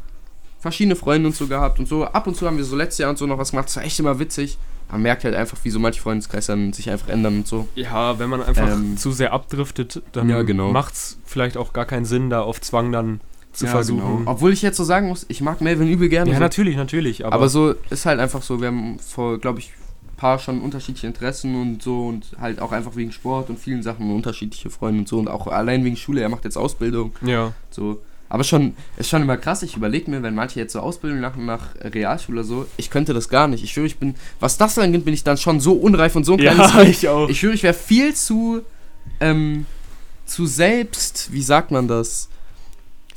verschiedene Freunde und so gehabt und so. Ab und zu haben wir so letztes Jahr und so noch was gemacht. Das war echt immer witzig. Man merkt halt einfach, wie so manche Freundeskreise dann sich einfach ändern und so. Ja, wenn man einfach Ähm, zu sehr abdriftet, dann ja, genau. macht's vielleicht auch gar keinen Sinn, da auf Zwang dann zu Ja, versuchen. genau. Obwohl ich jetzt so sagen muss, ich mag Melvin übel gerne. Ja, so. natürlich, natürlich. Aber, Aber, so ist halt einfach so, wir haben vor, glaube ich, paar schon unterschiedliche Interessen und so und halt auch einfach wegen Sport und vielen Sachen unterschiedliche Freunde und so und auch allein wegen Schule, er macht jetzt Ausbildung, ja, so. Aber schon, ist schon immer krass, ich überlege mir, wenn manche jetzt so Ausbildung machen nach Realschule oder so, ich könnte das gar nicht. Ich schwöre, ich bin, was das angeht, bin ich dann schon so unreif und so ein kleines ja ich auch. Ich schwöre, ich wäre viel zu, ähm, zu selbst, wie sagt man das?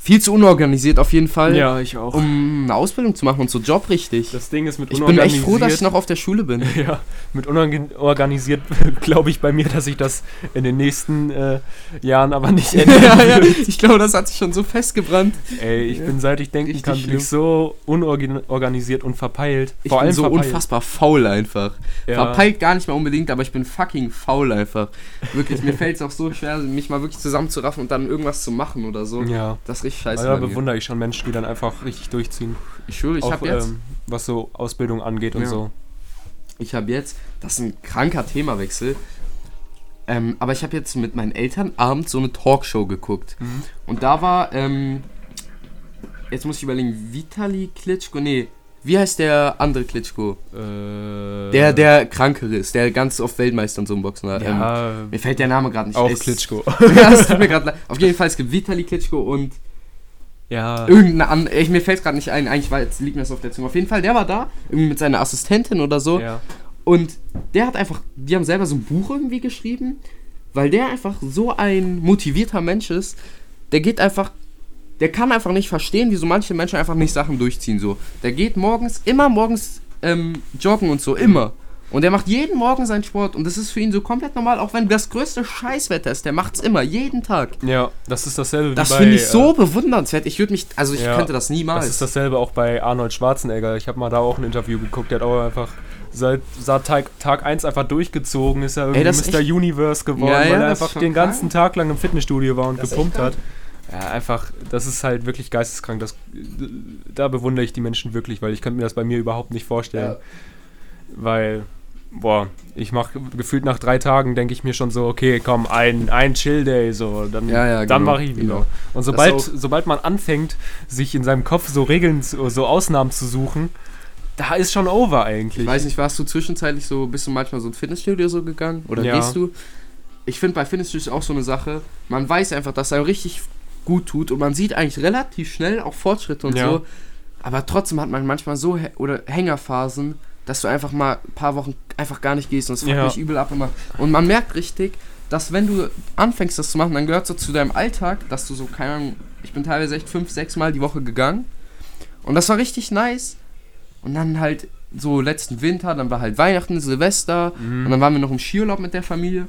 Viel zu unorganisiert auf jeden Fall, ja, ich auch. um eine Ausbildung zu machen und so Job richtig. das Ding ist mit Ich bin echt froh, dass ich unorganisiert- noch auf der Schule bin. Ja, mit unorganisiert glaube ich bei mir, dass ich das in den nächsten äh, Jahren aber nicht ändern ja, ja, ich glaube, das hat sich schon so festgebrannt. Ey, ich bin seit ich denken Richtig kann, bin ich so unorganisiert und verpeilt. Ich Vor bin allem so verpeilt. unfassbar faul einfach. Ja. Verpeilt gar nicht mal unbedingt, aber ich bin fucking faul einfach. Wirklich, mir fällt es auch so schwer, mich mal wirklich zusammenzuraffen und dann irgendwas zu machen oder so. Ja. Das ist richtig scheiße. Also da bewundere ich schon Menschen, die dann einfach richtig durchziehen. ich schwöre, ich habe jetzt, ähm, was so Ausbildung angeht und Ja. so. ich habe jetzt, das ist ein kranker Themawechsel, ähm, aber ich habe jetzt mit meinen Eltern abends so eine Talkshow geguckt. Mhm. Und da war, ähm, jetzt muss ich überlegen, Vitali Klitschko, nee, wie heißt der andere Klitschko? Äh, Der, der krankere ist, der ganz oft Weltmeister und so im Boxen war. Ähm, Ja, mir fällt der Name gerade nicht. auch Klitschko. ja, es tut mir gerade leid. Auf jeden Fall, es gibt Vitali Klitschko und ja. irgendeine andere. Ich, mir fällt es gerade nicht ein. Eigentlich war, jetzt liegt mir das auf der Zunge. Auf jeden Fall, der war da, irgendwie mit seiner Assistentin oder so. ja. Und der hat einfach, die haben selber so ein Buch irgendwie geschrieben, weil der einfach so ein motivierter Mensch ist. Der geht einfach, der kann einfach nicht verstehen, wie so manche Menschen einfach nicht Sachen durchziehen. So, der geht morgens, immer morgens ähm, joggen und so, immer. Und der macht jeden Morgen seinen Sport und das ist für ihn so komplett normal, auch wenn das größte Scheißwetter ist, der macht's immer, jeden Tag. Ja, das ist dasselbe Das wie bei. finde ich so äh, bewundernswert. Ich würde mich, also ich Ja, könnte das niemals. Das ist dasselbe auch bei Arnold Schwarzenegger. Ich habe mal da auch ein Interview geguckt. Der hat auch einfach seit, seit Tag, Tag 1 einfach durchgezogen. Ist ja irgendwie das ist Mr. Universe geworden, Ja, ja, weil er das einfach den ganzen. Tag lang im Fitnessstudio war und Das gepumpt hat. Ja, einfach, das ist halt wirklich geisteskrank. Das, da bewundere ich die Menschen wirklich, weil ich könnte mir das bei mir überhaupt nicht vorstellen. Ja. Weil, boah, ich mache gefühlt nach drei Tagen, denke ich mir schon so, okay, komm, ein, ein Chill-Day, so, dann, Ja, ja, dann genau, mache ich wieder. genau. Und sobald, sobald man anfängt, sich in seinem Kopf so Regeln, so Ausnahmen zu suchen, da ist schon over eigentlich. Ich weiß nicht, warst du zwischenzeitlich so, bist du manchmal so ein Fitnessstudio so gegangen? Oder Ja. gehst du? Ich finde bei Fitnessstudios auch so eine Sache, man weiß einfach, dass er richtig gut tut und man sieht eigentlich relativ schnell auch Fortschritte und so. Aber trotzdem hat man manchmal so oder Hängerphasen, dass du einfach mal ein paar Wochen einfach gar nicht gehst und es fuckt Ja. mich übel ab immer. Und man merkt richtig, dass wenn du anfängst das zu machen, dann gehört so zu deinem Alltag, dass du so, keine Ahnung, ich bin teilweise echt fünf, sechs Mal die Woche gegangen. Und das war richtig nice. Und dann halt so letzten Winter, dann war halt Weihnachten, Silvester Mhm. und dann waren wir noch im Skiurlaub mit der Familie.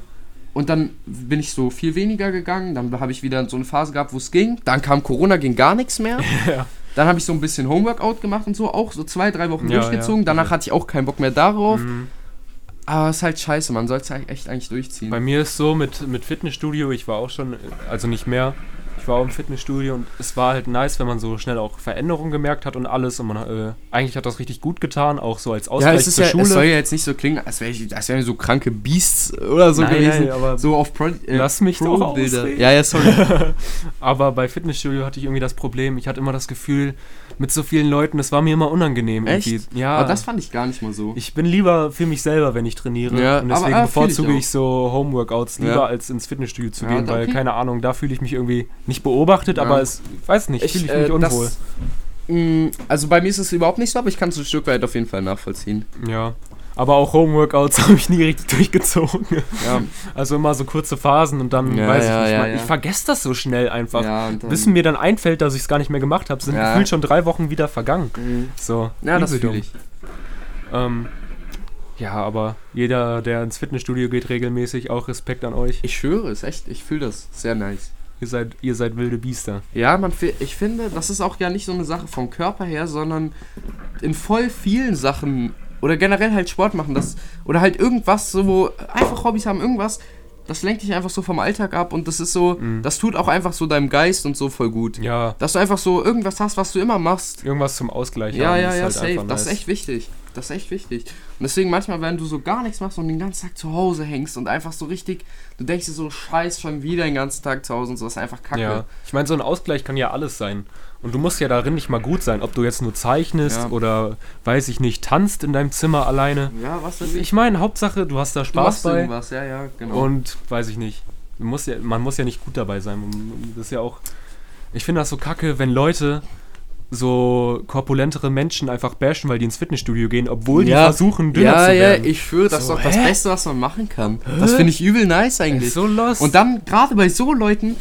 Und dann bin ich so viel weniger gegangen. Dann habe ich wieder so eine Phase gehabt, wo es ging. Dann kam Corona, ging gar nichts mehr. Ja. Dann habe ich so ein bisschen Homeworkout gemacht und so, auch so zwei, drei Wochen Ja, durchgezogen. ja. Danach hatte ich auch keinen Bock mehr darauf. Mhm. Aber es ist halt scheiße, man soll es halt echt eigentlich durchziehen. Bei mir ist so mit, mit Fitnessstudio, ich war auch schon, also nicht mehr, ich war auch im Fitnessstudio und es war halt nice, wenn man so schnell auch Veränderungen gemerkt hat und alles und man, äh, eigentlich hat das richtig gut getan, auch so als ja, Ausgleich es, ist zur ja, Schule. es soll ja jetzt nicht so klingen, als wären wir so kranke Beasts oder so Nein, gewesen. nein, aber so auf Pro, äh, lass mich doch Pro-Bilder. ausreden. Ja, ja, sorry. Aber bei Fitnessstudio hatte ich irgendwie das Problem, ich hatte immer das Gefühl, mit so vielen Leuten, das war mir immer unangenehm. Echt? Irgendwie. Ja. Aber das fand ich gar nicht mal so. ich bin lieber für mich selber, wenn ich trainiere. Ja, und aber- deswegen ah, fühl ich bevorzuge auch. ich, so Homeworkouts lieber, Ja. als ins Fitnessstudio zu Ja, gehen, weil, okay. keine Ahnung, da fühle ich mich irgendwie nicht beobachtet, Ja. aber es, ich weiß nicht, fühle ich mich äh, unwohl. Das, mh, also bei mir ist es überhaupt nicht so, aber ich kann es ein Stück weit auf jeden Fall nachvollziehen. Ja. Aber auch Homeworkouts habe ich nie richtig durchgezogen. Ja, Also immer so kurze Phasen und dann Ja, weiß ich nicht. ja. Ich vergesse das so schnell einfach. Bis mir dann einfällt, dass ich es gar nicht mehr gemacht habe, sind gefühlt schon drei Wochen wieder vergangen. Mhm. So. Ja, das fühle ich. Ähm, ja, aber jeder, der ins Fitnessstudio geht regelmäßig, auch Respekt an euch. Ich schwöre, ist echt, ich fühle das sehr nice. Ihr seid, ihr seid wilde Biester. Ja, man, ich finde, das ist auch ja nicht so eine Sache vom Körper her, sondern in voll vielen Sachen oder generell halt Sport machen, das oder halt irgendwas so einfach Hobbys haben, irgendwas, das lenkt dich einfach so vom Alltag ab und das ist so, Mhm. das tut auch einfach so deinem Geist und so voll gut. Ja, Dass du einfach so irgendwas hast, was du immer machst. irgendwas zum Ausgleich Ja, haben. ja, ja, halt safe. Das ist echt wichtig. Das ist echt wichtig. Und deswegen manchmal, wenn du so gar nichts machst und den ganzen Tag zu Hause hängst und einfach so richtig, du denkst dir so, scheiß schon wieder den ganzen Tag zu Hause und so, das ist einfach kacke. Ja, ich meine, so ein Ausgleich kann ja alles sein. Und du musst ja darin nicht mal gut sein, ob du jetzt nur zeichnest Ja. oder, weiß ich nicht, tanzt in deinem Zimmer alleine. Ja, was weiß ich. Ich meine, Hauptsache, du hast da Du Spaß machst bei irgendwas, ja, ja, genau. und, weiß ich nicht, du musst ja, man muss ja nicht gut dabei sein. Das ist ja auch, ich finde das so kacke, wenn Leute so korpulentere Menschen einfach bashen, weil die ins Fitnessstudio gehen, obwohl die Ja. versuchen, dünner ja, zu ja, werden. ich schwöre, das So, ist doch das hä? Beste, was man machen kann. Das finde ich übel nice eigentlich. so lost. Und dann, gerade bei so Leuten,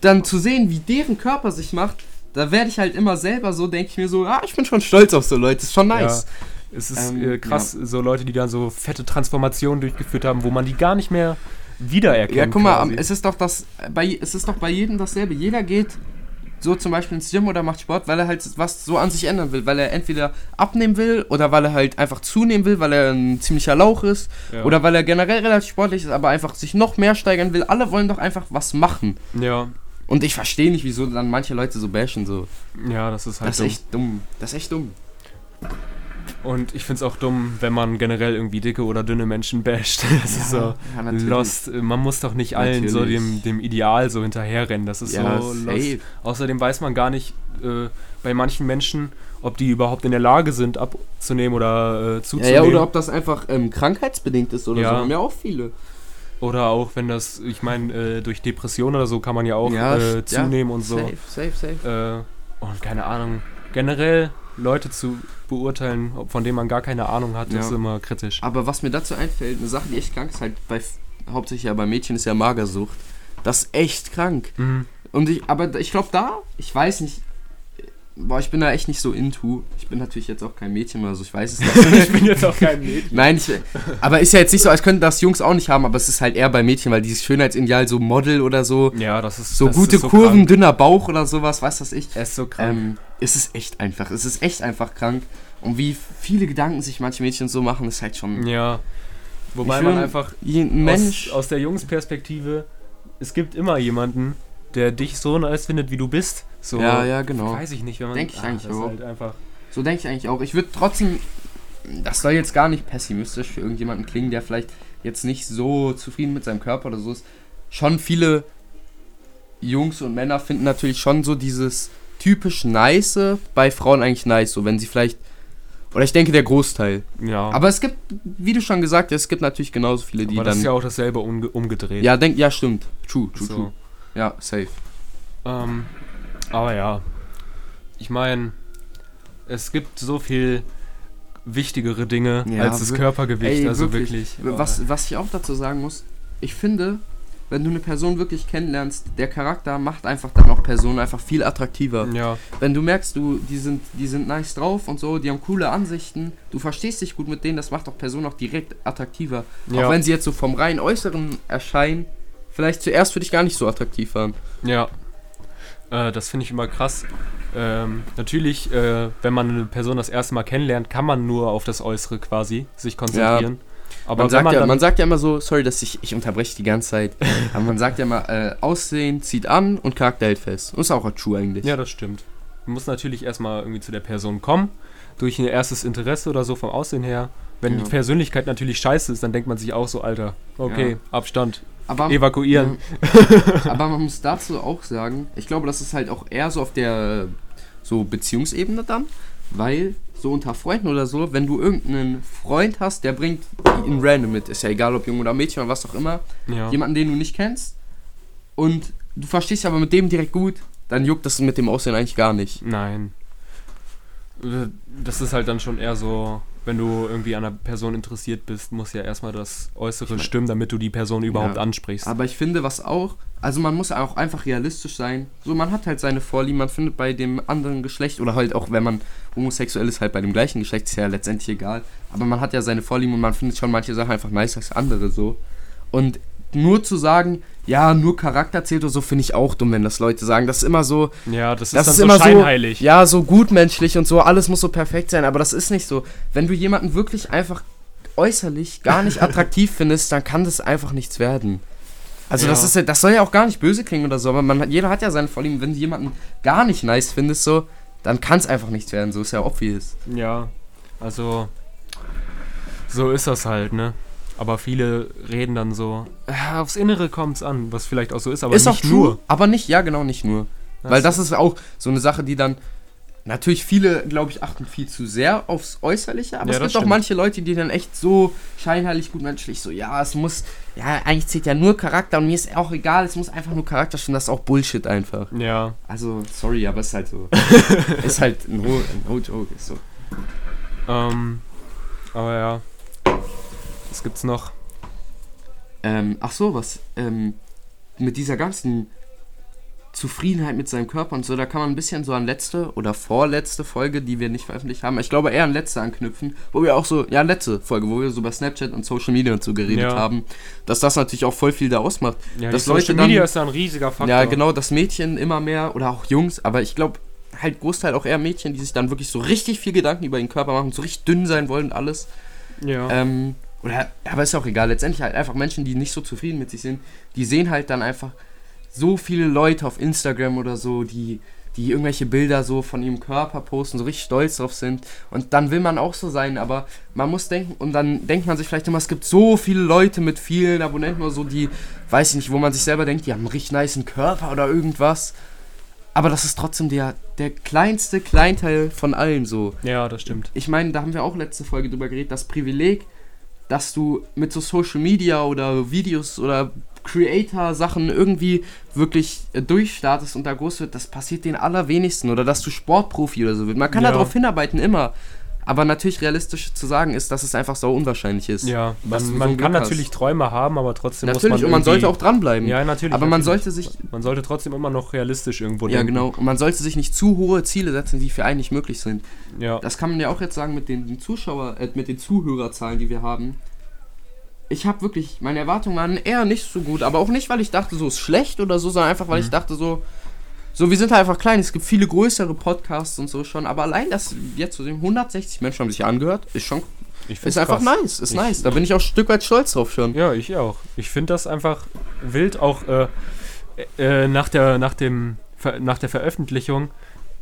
dann zu sehen, wie deren Körper sich macht, da werde ich halt immer selber so, denke ich mir so, ah, ich bin schon stolz auf so Leute, ist schon nice. Es ist Ähm, äh, krass, so Leute, die dann so fette Transformationen durchgeführt haben, wo man die gar nicht mehr wiedererkennt. Ja, guck mal, quasi. es ist doch das, bei, es ist doch bei jedem dasselbe. Jeder geht so zum Beispiel ins Gym oder macht Sport, weil er halt was so an sich ändern will, weil er entweder abnehmen will oder weil er halt einfach zunehmen will, weil er ein ziemlicher Lauch ist ja. oder weil er generell relativ sportlich ist, aber einfach sich noch mehr steigern will. Alle wollen doch einfach was machen. Ja, Und ich verstehe nicht, wieso dann manche Leute so bashen so. ja, das ist halt Das ist dumm. echt dumm. Das ist echt dumm. Und ich find's auch dumm, wenn man generell irgendwie dicke oder dünne Menschen basht. Das ist so ja, lost. Man muss doch nicht allen so Natürlich. dem, dem Ideal so hinterherrennen. Das ist Ja, so safe. lost. Außerdem weiß man gar nicht äh, bei manchen Menschen, ob die überhaupt in der Lage sind, abzunehmen oder äh, Ja, zuzunehmen. ja, oder ob das einfach ähm, krankheitsbedingt ist oder Ja. so. Haben ja auch viele. Oder auch wenn das, ich meine, äh, durch Depression oder so kann man ja auch Ja, äh, ja, zunehmen und so. Safe, safe, safe. Äh, und keine Ahnung. Generell Leute zu beurteilen, von denen man gar keine Ahnung hat, Ja. ist immer kritisch. Aber was mir dazu einfällt, eine Sache, die echt krank ist, halt bei hauptsächlich ja bei Mädchen ist ja Magersucht. Das ist echt krank. Mhm. Und ich, aber ich glaube da, ich weiß nicht, boah, ich bin da echt nicht so into. Ich bin natürlich jetzt auch kein Mädchen oder so, ich weiß es nicht. ich bin jetzt auch kein Mädchen. Nein, ich, aber ist ja jetzt nicht so, als könnten das Jungs auch nicht haben, aber es ist halt eher bei Mädchen, weil dieses Schönheitsideal so Model oder so, Ja, das ist so das gute ist so Kurven, Krank. dünner Bauch oder sowas, weiß das ich. Er ist so krank. Ähm, es ist echt einfach, es ist echt einfach krank. Und wie viele Gedanken sich manche Mädchen so machen, ist halt schon. ja. Wobei man einfach Ein Mensch. aus, aus der Jungsperspektive, es gibt immer jemanden, der dich so nice findet, wie du bist. So, ja, ja, genau. weiß ich nicht, wenn man. Denk ich eigentlich das ist auch. halt einfach. So denke ich eigentlich auch. Ich würde trotzdem, das soll jetzt gar nicht pessimistisch für irgendjemanden klingen, der vielleicht jetzt nicht so zufrieden mit seinem Körper oder so ist. Schon viele Jungs und Männer finden natürlich schon so dieses typisch nice bei Frauen eigentlich nice, so wenn sie vielleicht oder ich denke der Großteil. Ja. Aber es gibt, wie du schon gesagt hast, es gibt natürlich genauso viele, die Aber das dann ist ja auch dasselbe umge umgedreht. ja, denk, ja, stimmt. True, true, so. true. Ja, safe. Ähm, aber ja, ich meine, es gibt so viel wichtigere Dinge Ja, als das Körpergewicht. Ey, also wirklich. wirklich. Was, was ich auch dazu sagen muss, ich finde, wenn du eine Person wirklich kennenlernst, der Charakter macht einfach dann auch Personen einfach viel attraktiver. Ja, Wenn du merkst, du, die sind, die sind nice drauf und so, die haben coole Ansichten, du verstehst dich gut mit denen, das macht auch Personen auch direkt attraktiver. ja, Auch wenn sie jetzt so vom rein Äußeren erscheinen, vielleicht zuerst für dich gar nicht so attraktiv waren. ja. Äh, das finde ich immer krass. Ähm, natürlich, äh, wenn man eine Person das erste Mal kennenlernt, kann man nur auf das Äußere quasi sich konzentrieren. Aber man, sagt man ja, man sagt ja immer so, sorry, dass ich, ich unterbreche die ganze Zeit, aber man sagt ja immer, äh, Aussehen zieht an und Charakter hält fest. Und ist auch true eigentlich. Ja, das stimmt. Man muss natürlich erstmal irgendwie zu der Person kommen, durch ein erstes Interesse oder so vom Aussehen her. Wenn Ja. die Persönlichkeit natürlich scheiße ist, dann denkt man sich auch so, Alter, okay, Ja. Abstand, aber, evakuieren. Ja. Aber man muss dazu auch sagen, ich glaube, das ist halt auch eher so auf der so Beziehungsebene dann, weil so unter Freunden oder so, wenn du irgendeinen Freund hast, der bringt ihn random mit, ist ja egal ob Junge oder Mädchen oder was auch immer, Ja. jemanden, den du nicht kennst und du verstehst aber mit dem direkt gut, dann juckt das mit dem Aussehen eigentlich gar nicht. Nein. Äh, Das ist halt dann schon eher so wenn du irgendwie an einer Person interessiert bist, muss ja erstmal das Äußere Ich mein- stimmen, damit du die Person überhaupt Ja. ansprichst. Aber ich finde, was auch, also man muss auch einfach realistisch sein. So, man hat halt seine Vorlieben, man findet bei dem anderen Geschlecht oder halt auch, wenn man homosexuell ist, halt bei dem gleichen Geschlecht, ist ja letztendlich egal. Aber man hat ja seine Vorlieben und man findet schon manche Sachen einfach nicer als andere so. Und nur zu sagen, ja, nur Charakter zählt oder so, finde ich auch dumm, wenn das Leute sagen. Das ist immer so, ja, das ist das ist so immer scheinheilig. so, ja, so gutmenschlich und so, alles muss so perfekt sein, aber das ist nicht so. Wenn du jemanden wirklich einfach äußerlich gar nicht attraktiv findest, dann kann das einfach nichts werden. Also das Ja. ist ja, das soll ja auch gar nicht böse klingen oder so, aber man jeder hat ja seine Vorlieben. Wenn du jemanden gar nicht nice findest, so, dann kann es einfach nichts werden, so ist ja obvious. Ja, also so ist das halt, ne? Aber viele reden dann so, "Ah, aufs Innere kommt's an, was vielleicht auch so ist, aber ist nicht auch nur. true, aber nicht, ja genau, nicht nur. Weil das ist auch so eine Sache, die dann. Natürlich, viele, glaube ich, achten viel zu sehr aufs Äußerliche, aber Ja, es das gibt auch manche Leute, die dann echt so scheinheilig gutmenschlich so, ja, es muss, ja, eigentlich zählt ja nur Charakter und mir ist auch egal, es muss einfach nur Charakter stimmen, das ist auch Bullshit einfach. Ja, Also, sorry, aber es ist halt so. ist halt no, no joke, ist so. ähm, aber ja. Was gibt's noch? Ähm, ach so, was, ähm, mit dieser ganzen Zufriedenheit mit seinem Körper und so, da kann man ein bisschen so an letzte oder vorletzte Folge, die wir nicht veröffentlicht haben, ich glaube eher an letzte anknüpfen, wo wir auch so, ja, letzte Folge, wo wir so über Snapchat und Social Media und so geredet Ja. haben, dass das natürlich auch voll viel da ausmacht. Ja, Dass die Social Leute dann- Media ist da ein riesiger Faktor. Ja, genau, dass Mädchen immer mehr oder auch Jungs, aber ich glaube halt Großteil auch eher Mädchen, die sich dann wirklich so richtig viel Gedanken über ihren Körper machen, so richtig dünn sein wollen und alles. Ja. Ähm, oder, aber ist ja auch egal. Letztendlich halt einfach Menschen, die nicht so zufrieden mit sich sind, die sehen halt dann einfach so viele Leute auf Instagram oder so, die, die irgendwelche Bilder so von ihrem Körper posten, so richtig stolz drauf sind. Und dann will man auch so sein, aber man muss denken, und dann denkt man sich vielleicht immer, es gibt so viele Leute mit vielen Abonnenten oder so, die, weiß ich nicht, wo man sich selber denkt, die haben einen richtig niceen Körper oder irgendwas. Aber das ist trotzdem der, der kleinste Kleinteil von allen so ja, das stimmt. ich meine, da haben wir auch letzte Folge drüber geredet, das Privileg, dass du mit so Social Media oder Videos oder Creator-Sachen irgendwie wirklich äh, durchstartest und da groß wird, das passiert den allerwenigsten. Oder dass du Sportprofi oder so wird. Man kann Ja. darauf hinarbeiten, immer. Aber natürlich realistisch zu sagen ist, dass es einfach so unwahrscheinlich ist. Ja, man, so man kann hast. natürlich Träume haben, aber trotzdem Natürlich, muss man und man sollte auch dranbleiben. Ja, natürlich. aber man natürlich. sollte sich, Man sollte trotzdem immer noch realistisch irgendwo ja denken. genau, und man sollte sich nicht zu hohe Ziele setzen, die für einen nicht möglich sind. Ja. Das kann man ja auch jetzt sagen mit den Zuschauer, äh, mit den Zuhörerzahlen, die wir haben. Ich habe wirklich, meine Erwartungen waren eher nicht so gut, aber auch nicht, weil ich dachte, so ist schlecht oder so, sondern einfach, weil ich Mhm. dachte, so, so, wir sind halt einfach klein. Es gibt viele größere Podcasts und so schon, aber allein, dass jetzt zu sehen, 160 Menschen haben sich angehört, ist schon, ist einfach krass. nice, ist Ich- nice. Da bin ich auch ein Stück weit stolz drauf schon. Ja, ich auch. Ich finde das einfach wild, auch äh, äh, nach, der, nach, dem, nach der Veröffentlichung.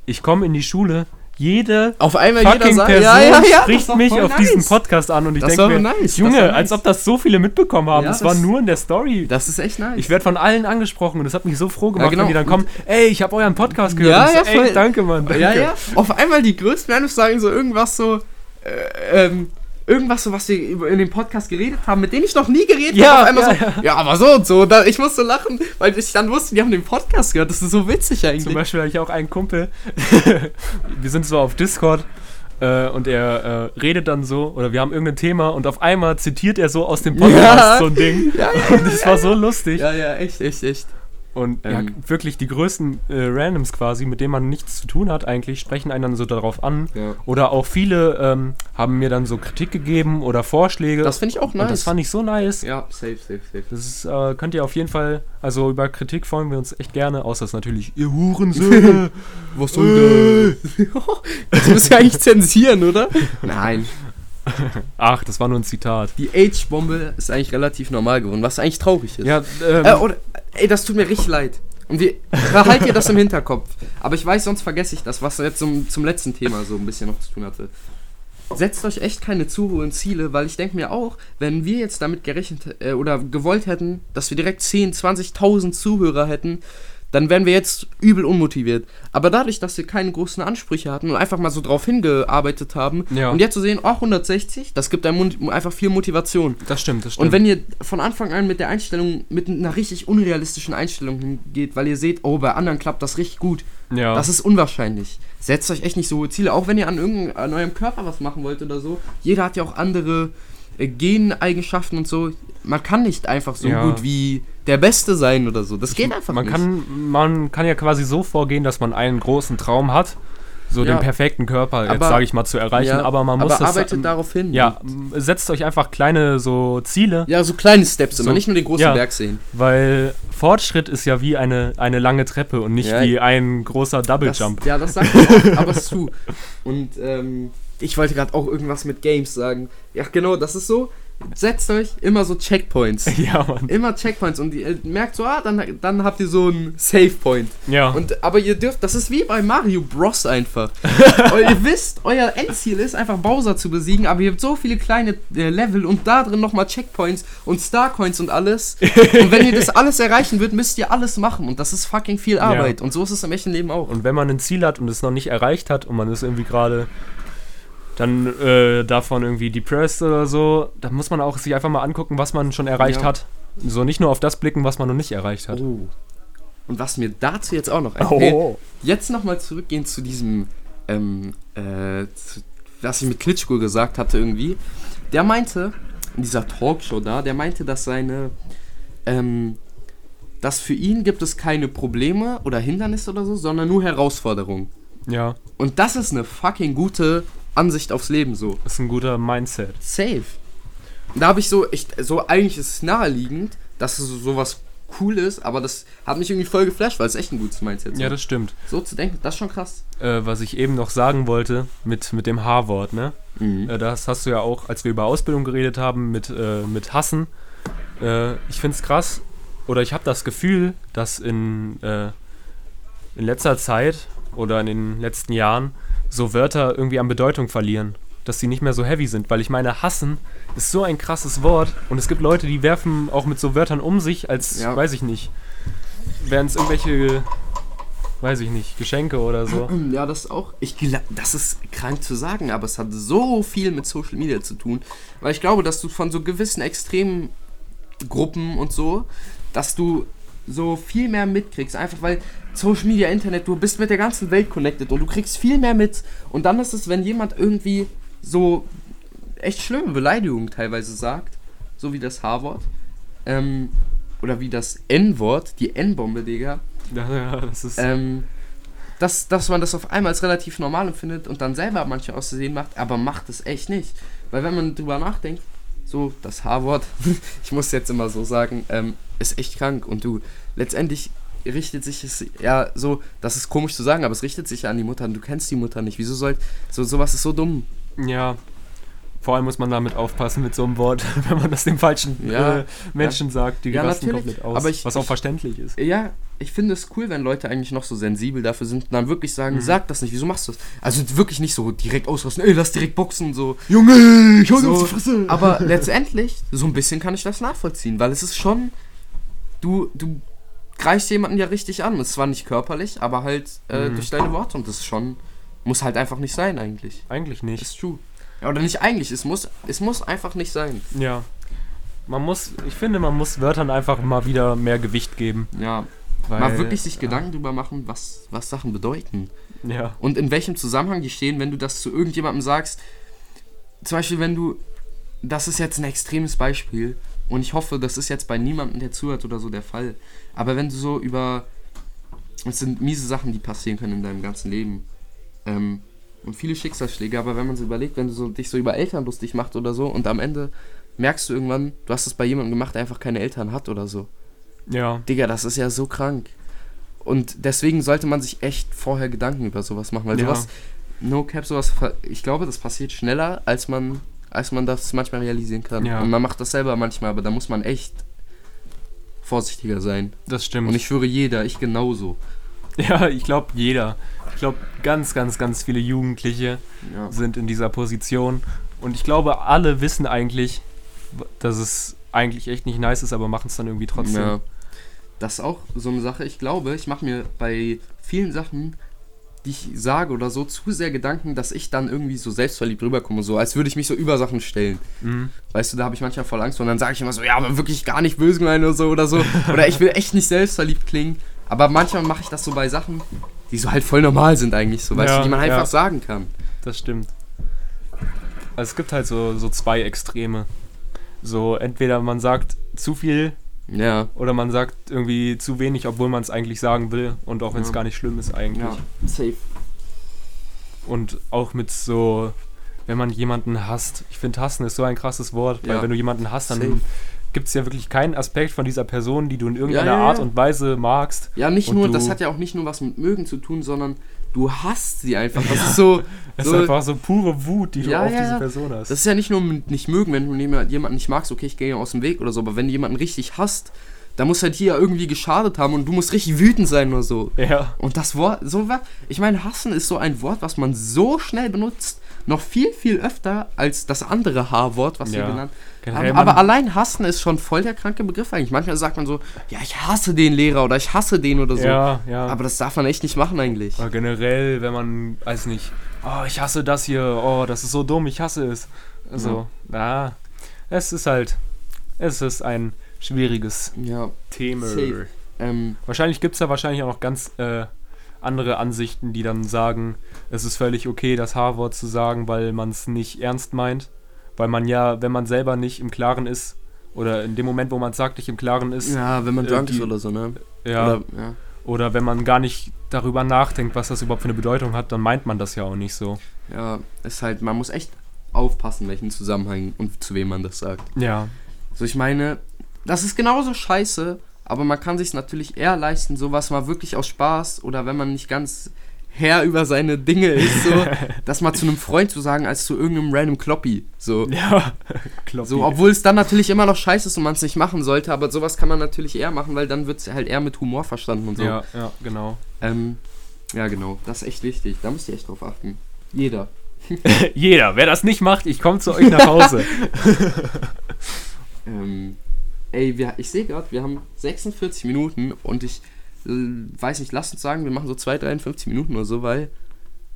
Ich komme in die Schule, jede Auf einmal jeder fucking sagt, Person ja, ja, ja, spricht mich auf nice. diesen Podcast an und ich denke mir, nice, Junge, nice. als ob das so viele mitbekommen haben. Das war nur in der Story. Das ist echt nice. Ich werde von allen angesprochen und das hat mich so froh gemacht, genau. wenn die dann kommen, ey, ich habe euren Podcast gehört. Ja, ja, so, voll. ey, danke, Mann. Danke. Ja, ja. Auf einmal die größten Random sagen so irgendwas so, äh, ähm, irgendwas so, was wir in dem Podcast geredet haben, mit denen ich noch nie geredet Ja, habe. Auf einmal ja, so, ja, aber so und so. Da, ich musste lachen, weil ich dann wusste, die haben den Podcast gehört. Das ist so witzig eigentlich. Zum Beispiel habe ich auch einen Kumpel, wir sind so auf Discord äh, und er äh, redet dann so, oder wir haben irgendein Thema und auf einmal zitiert er so aus dem Podcast Ja. so ein Ding. ja, Und das war so lustig. ja, ja, echt, echt, echt. Und ja, Ähm. wirklich die größten äh, Randoms quasi, mit denen man nichts zu tun hat eigentlich, sprechen einen dann so darauf an. Ja. Oder auch viele ähm, haben mir dann so Kritik gegeben oder Vorschläge. Das finde ich auch Und das nice. fand ich so nice. ja, safe, safe, safe. Das ist, äh, könnt ihr auf jeden Fall, also über Kritik freuen wir uns echt gerne, außer es natürlich, ihr Hurensöhne. Was soll das? das müsst ihr eigentlich zensieren, oder? Nein. Ach, das war nur ein Zitat. Die Age-Bombe ist eigentlich relativ normal geworden, was eigentlich traurig ist. Ja, ähm, Äh, oder, ey, das tut mir richtig leid. Und wir, behalt ihr das im Hinterkopf. Aber ich weiß, sonst vergesse ich das, was jetzt zum, zum letzten Thema so ein bisschen noch zu tun hatte. Setzt euch echt keine zu hohen Ziele, weil ich denke mir auch, wenn wir jetzt damit gerechnet äh, oder gewollt hätten, dass wir direkt 10, 20.000 Zuhörer hätten, dann wären wir jetzt übel unmotiviert. Aber dadurch, dass wir keine großen Ansprüche hatten und einfach mal so drauf hingearbeitet haben Ja. und jetzt zu sehen, oh, 160, das gibt einem einfach viel Motivation. Das stimmt, das stimmt. Und wenn ihr von Anfang an mit der Einstellung, mit einer richtig unrealistischen Einstellung hingeht, weil ihr seht, oh, bei anderen klappt das richtig gut, ja. das ist unwahrscheinlich. Setzt euch echt nicht so hohe Ziele, auch wenn ihr an irgendeinem an eurem Körper was machen wollt oder so. Jeder hat ja auch andere äh, Geneigenschaften und so. Man kann nicht einfach so Ja. gut wie der Beste sein oder so. Das geht einfach man nicht. Kann, man kann ja quasi so vorgehen, dass man einen großen Traum hat, so Ja. den perfekten Körper, jetzt sage ich mal, zu erreichen, Ja, aber man muss aber das... arbeitet darauf hin. Ja, setzt euch einfach kleine so Ziele, Ja, so kleine Steps immer, So, nicht nur den großen ja. Berg sehen. weil Fortschritt ist ja wie eine, eine lange Treppe und nicht wie ein großer Double Das, Jump. ja, das sagt man auch, aber true. Und ähm, ich wollte gerade auch irgendwas mit Games sagen. Ja, genau, das ist so. Setzt euch immer so Checkpoints. Ja, Mann. Immer Checkpoints und ihr merkt so, ah, dann, dann habt ihr so einen Save Point. Ja. Und, aber ihr dürft, das ist wie bei Mario Bros. einfach. Ihr wisst, euer Endziel ist einfach Bowser zu besiegen, aber ihr habt so viele kleine äh, Level und da drin nochmal Checkpoints und Starcoins und alles. Und wenn ihr das alles erreichen würdet, müsst ihr alles machen und das ist fucking viel Arbeit. Und so ist es im echten Leben auch. Und wenn man ein Ziel hat und es noch nicht erreicht hat und man ist irgendwie gerade dann äh, davon irgendwie depressed oder so, dann muss man auch sich einfach mal angucken, was man schon erreicht Ja. hat. So nicht nur auf das blicken, was man noch nicht erreicht hat. Oh. Und was mir dazu jetzt auch noch einfällt, Oh. jetzt nochmal zurückgehen zu diesem, ähm, äh, zu, was ich mit Klitschko gesagt hatte irgendwie. Der meinte, in dieser Talkshow da, der meinte, dass seine, ähm, dass für ihn gibt es keine Probleme oder Hindernisse oder so, sondern nur Herausforderungen. Ja, Und das ist eine fucking gute Ansicht aufs Leben so. ist ein guter Mindset. Safe. Da habe ich so, ich, so eigentlich ist es naheliegend, dass es so sowas cool ist, aber das hat mich irgendwie voll geflasht, weil es echt ein gutes Mindset ist. Ja, das stimmt. so zu denken, das ist schon krass. Äh, was ich eben noch sagen wollte mit, mit dem H-Wort, ne? Mhm. Äh, das hast du ja auch, als wir über Ausbildung geredet haben, mit, äh, mit Hassen. Äh, ich finde es krass, oder ich habe das Gefühl, dass in, äh, in letzter Zeit oder in den letzten Jahren so Wörter irgendwie an Bedeutung verlieren. Dass sie nicht mehr so heavy sind, weil ich meine, hassen ist so ein krasses Wort und es gibt Leute, die werfen auch mit so Wörtern um sich, als, Ja. weiß ich nicht, wären es irgendwelche, weiß ich nicht, Geschenke oder so. Ja, das auch. Ich gla- das ist krank zu sagen, aber es hat so viel mit Social Media zu tun, weil ich glaube, dass du von so gewissen extremen Gruppen und so, dass du so viel mehr mitkriegst, einfach weil Social Media, Internet, du bist mit der ganzen Welt connected und du kriegst viel mehr mit und dann ist es, wenn jemand irgendwie so echt schlimme Beleidigungen teilweise sagt, so wie das H-Wort, ähm, oder wie das N-Wort, die N-Bombe, Digga, Ja, ja, das ist. ähm, dass, dass man das auf einmal als relativ normal empfindet und dann selber manche auszusehen macht, aber macht es echt nicht. Weil wenn man drüber nachdenkt, so das H-Wort, ich muss jetzt immer so sagen, ähm, ist echt krank und du, letztendlich richtet sich es, ja, so, das ist komisch zu sagen, aber es richtet sich ja an die Mutter und du kennst die Mutter nicht. Wieso soll, so, sowas ist so dumm. Ja. Vor allem muss man damit aufpassen mit so einem Wort, wenn man das dem falschen Ja, äh, Menschen sagt, die Ja, rasten komplett aus. ich- was auch ich- verständlich ist. Ja, ich finde es cool, wenn Leute eigentlich noch so sensibel dafür sind und dann wirklich sagen, Mhm. sag das nicht, wieso machst du das? Also wirklich nicht so direkt ausrasten, ey, lass direkt boxen so. Junge, ich hau So, aber letztendlich, so ein bisschen kann ich das nachvollziehen, weil es ist schon, du, du greifst jemanden ja richtig an. Es ist zwar nicht körperlich, aber halt äh, Mhm. durch deine Worte und das ist schon, muss halt einfach nicht sein eigentlich. Eigentlich nicht. Ist true. Ja, oder nicht eigentlich, es muss, es muss einfach nicht sein. Ja. Man muss, ich finde, man muss Wörtern einfach mal wieder mehr Gewicht geben. Ja, Weil, mal wirklich sich ja, Gedanken drüber machen, was, was Sachen bedeuten. Ja. Und in welchem Zusammenhang die stehen, wenn du das zu irgendjemandem sagst. Zum Beispiel, wenn du. Das ist jetzt ein extremes Beispiel. Und ich hoffe, das ist jetzt bei niemandem, der zuhört oder so, der Fall. Aber wenn du so über. Es sind miese Sachen, die passieren können in deinem ganzen Leben. Ähm, und viele Schicksalsschläge, aber wenn man so überlegt, wenn du so, dich so über Eltern lustig macht oder so und am Ende merkst du irgendwann, du hast es bei jemandem gemacht, der einfach keine Eltern hat oder so. Ja. Digga, das ist ja so krank. Und deswegen sollte man sich echt vorher Gedanken über sowas machen, weil Ja. sowas, no cap, sowas, ich glaube, das passiert schneller, als man, als man das manchmal realisieren kann. Ja. Und man macht das selber manchmal, aber da muss man echt vorsichtiger sein. Das stimmt. Und ich schwöre jeder, ich genauso. ja, ich glaube, jeder. Ich glaube, ganz, ganz, ganz viele Jugendliche Ja. sind in dieser Position. Und ich glaube, alle wissen eigentlich, dass es eigentlich echt nicht nice ist, aber machen es dann irgendwie trotzdem. Ja. das ist auch so eine Sache. Ich glaube, ich mache mir bei vielen Sachen, die ich sage oder so, zu sehr Gedanken, dass ich dann irgendwie so selbstverliebt rüberkomme. So, als würde ich mich so über Sachen stellen. Mhm. Weißt du, da habe ich manchmal voll Angst. Und dann sage ich immer so, ja, aber wirklich gar nicht böse gemeint oder so oder so. Oder ich will echt nicht selbstverliebt klingen. Aber manchmal mache ich das so bei Sachen, die so halt voll normal sind eigentlich, so, weißt Ja, du, die man einfach ja. sagen kann. Das stimmt. Also es gibt halt so, so zwei Extreme. So, entweder man sagt zu viel Ja. oder man sagt irgendwie zu wenig, obwohl man es eigentlich sagen will und auch wenn es Ja. gar nicht schlimm ist eigentlich. Ja, safe. Und auch mit so, wenn man jemanden hasst. Ich finde, hassen ist so ein krasses Wort, weil Ja. wenn du jemanden hasst, dann Safe. gibt es ja wirklich keinen Aspekt von dieser Person, die du in irgendeiner Ja, ja, Art ja. und Weise magst. Ja, nicht nur, das hat ja auch nicht nur was mit mögen zu tun, sondern du hasst sie einfach. Das ist so. Es so ist einfach so pure Wut, die du Ja, auf ja, diese ja. Person hast. das ist ja nicht nur mit nicht mögen, wenn du jemand- jemanden nicht magst, okay, ich gehe aus dem Weg oder so, aber wenn du jemanden richtig hasst, dann muss er dir ja irgendwie geschadet haben und du musst richtig wütend sein oder so. ja. Und das Wort, so war, ich meine, hassen ist so ein Wort, was man so schnell benutzt, noch viel, viel öfter als das andere H-Wort, was wir Ja. genannt Generell, haben. Aber allein hassen ist schon voll der kranke Begriff eigentlich. Manchmal sagt man so, ja, ich hasse den Lehrer oder ich hasse den oder so. Ja, ja. Aber das darf man echt nicht machen eigentlich. Aber generell, wenn man, weiß nicht, oh, ich hasse das hier, oh, das ist so dumm, ich hasse es. Also, na, es ist halt, es ist ein schwieriges Ja, Thema. Ähm, Wahrscheinlich gibt es da wahrscheinlich auch noch ganz äh, andere Ansichten, die dann sagen, es ist völlig okay, das H-Wort zu sagen, weil man es nicht ernst meint. Weil man ja, wenn man selber nicht im Klaren ist, oder in dem Moment, wo man es sagt, nicht im Klaren ist, ja, wenn man äh, drunk ist die- oder so, ne? ja, Oder, ja. oder wenn man gar nicht darüber nachdenkt, was das überhaupt für eine Bedeutung hat, dann meint man das ja auch nicht so. ja, ist halt, man muss echt aufpassen, welchen Zusammenhang und zu wem man das sagt. Ja, So, ich meine, das ist genauso scheiße, aber man kann sich natürlich eher leisten, sowas mal wirklich aus Spaß oder wenn man nicht ganz Herr über seine Dinge ist, so, das mal zu einem Freund zu sagen, als zu irgendeinem random Kloppi. So. ja, Kloppi. So, obwohl es dann natürlich immer noch scheiße ist und man es nicht machen sollte, aber sowas kann man natürlich eher machen, weil dann wird es halt eher mit Humor verstanden und so. Ja, ja, genau. Ähm, ja, genau, das ist echt wichtig. Da müsst ihr echt drauf achten. Jeder. Jeder, wer das nicht macht, ich komme zu euch nach Hause. Ähm, ey, wir, ich sehe gerade, wir haben 46 Minuten und ich äh, weiß nicht, lasst uns sagen, wir machen so 2, 53 Minuten oder so, weil.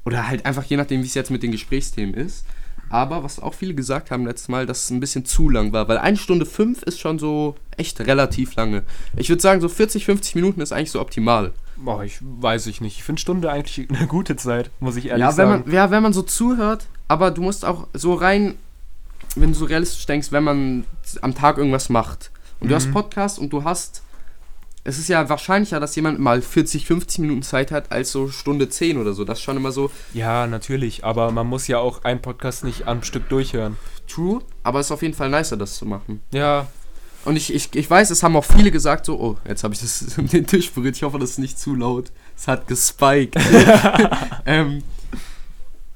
Oder halt einfach je nachdem, wie es jetzt mit den Gesprächsthemen ist. Aber was auch viele gesagt haben letztes Mal, dass es ein bisschen zu lang war, weil 1 Stunde 5 ist schon so echt relativ lange. Ich würde sagen, so 40, 50 Minuten ist eigentlich so optimal. Boah, ich weiß ich nicht. Ich finde Stunde eigentlich eine gute Zeit, muss ich ehrlich Ja wenn, sagen. man, ja, wenn man so zuhört, aber du musst auch so rein, wenn du so realistisch denkst, wenn man am Tag irgendwas macht und du Mhm. hast Podcast und du hast, es ist ja wahrscheinlicher, dass jemand mal 40, 50 Minuten Zeit hat, als so Stunde 10 oder so. Das ist schon immer so Ja, natürlich, aber man muss ja auch einen Podcast nicht am Stück durchhören. true, aber es ist auf jeden Fall nicer, das zu machen. Ja, Und ich, ich, ich weiß, es haben auch viele gesagt so, oh, jetzt habe ich das den Tisch berührt, ich hoffe, das ist nicht zu laut. Es hat gespiked. ähm,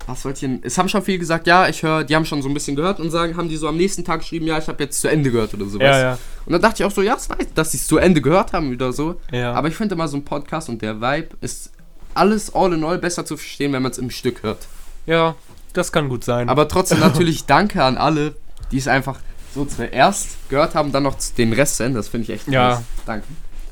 was wollte ich denn? Es haben schon viele gesagt, ja, ich höre, die haben schon so ein bisschen gehört und sagen, haben die so am nächsten Tag geschrieben, ja, ich habe jetzt zu Ende gehört oder sowas. ja, ja. Und dann dachte ich auch so, ja, ist nice, dass sie es zu Ende gehört haben wieder so. ja. Aber ich finde immer so ein Podcast und der Vibe ist alles all in all besser zu verstehen, wenn man es im Stück hört. ja, das kann gut sein. Aber trotzdem natürlich danke an alle, die es einfach so zuerst gehört haben, dann noch den Rest senden. Das finde ich echt Ja. nice. Danke.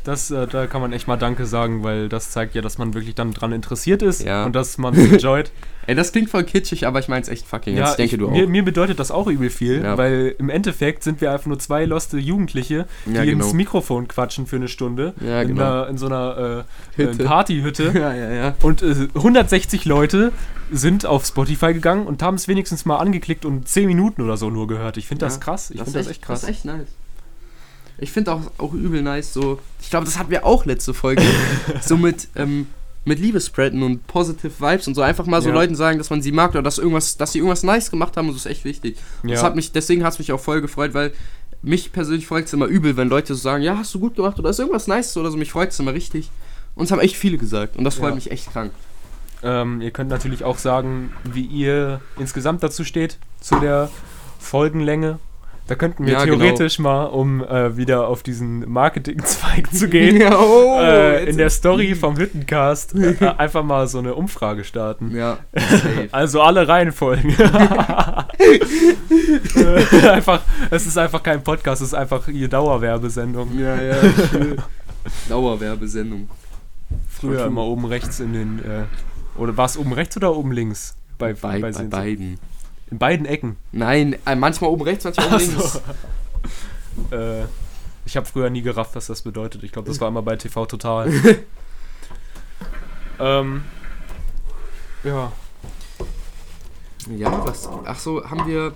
Das, äh, da kann man echt mal Danke sagen, weil das zeigt ja, dass man wirklich dann dran interessiert ist Ja. und dass man es enjoyt. Ey, das klingt voll kitschig, aber ich meine es echt fucking. ernst. ich denke, ich, du auch. Mir, mir bedeutet das auch übel viel, Ja. weil im Endeffekt sind wir einfach nur zwei loste Jugendliche, die Ja, genau. ins Mikrofon quatschen für eine Stunde Ja, in, genau. einer, in so einer äh, äh, Hütte. Partyhütte. ja, ja, ja. Und äh, 160 Leute sind auf Spotify gegangen und haben es wenigstens mal angeklickt und 10 Minuten oder so nur gehört. Ich finde das Ja, krass. Ich finde das echt krass. Das ist echt nice. Ich finde auch, auch übel nice, so. Ich glaube, das hatten wir auch letzte Folge. so mit, ähm, mit Liebe spreaden und positive Vibes und so einfach mal so Ja. Leuten sagen, dass man sie mag oder dass irgendwas, dass sie irgendwas nice gemacht haben und das ist echt wichtig. Ja. Das hat mich, deswegen hat es mich auch voll gefreut, weil mich persönlich freut es immer übel, wenn Leute so sagen, ja, hast du gut gemacht oder ist irgendwas nice oder so, mich freut es immer richtig. Und es haben echt viele gesagt und das freut Ja. mich echt krank. Ähm, ihr könnt natürlich auch sagen, wie ihr insgesamt dazu steht, zu der Folgenlänge. Da könnten wir Ja, genau. theoretisch mal, um äh, wieder auf diesen Marketing-Zweig zu gehen, Ja, oh, äh, in der Story vom Hüttencast äh, einfach mal so eine Umfrage starten. Ja. Also alle Reihenfolgen. Äh, einfach, es ist einfach kein Podcast, es ist einfach die Dauerwerbesendung. Ja, ja. Dauerwerbesendung. Früher immer oben rechts in den. Äh, oder war es oben rechts oder oben links? Bei, Bei, bei Sensei? beiden. In beiden Ecken. Nein, äh, manchmal oben rechts, manchmal oben links. so. äh, ich habe früher nie gerafft, was das bedeutet. Ich glaube, das war immer bei TV Total. ähm, ja. Ja, was? Ach so, haben wir.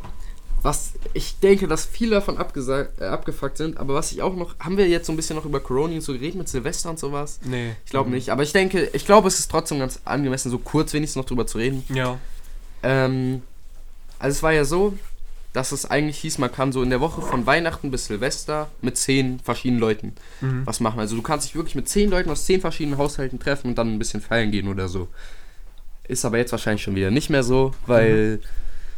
Was ich denke, dass viele davon äh, abgefuckt sind, aber was ich auch noch. Haben wir jetzt so ein bisschen noch über Corona und so geredet mit Silvester und sowas? Nee. Ich glaube nicht, aber ich denke, ich glaube, es ist trotzdem ganz angemessen, so kurz wenigstens noch drüber zu reden. Ja. Ähm, also es war ja so, dass es eigentlich hieß, man kann so in der Woche von Weihnachten bis Silvester mit zehn verschiedenen Leuten Mhm. was machen. Also du kannst dich wirklich mit zehn Leuten aus zehn verschiedenen Haushalten treffen und dann ein bisschen feiern gehen oder so. Ist aber jetzt wahrscheinlich schon wieder nicht mehr so, weil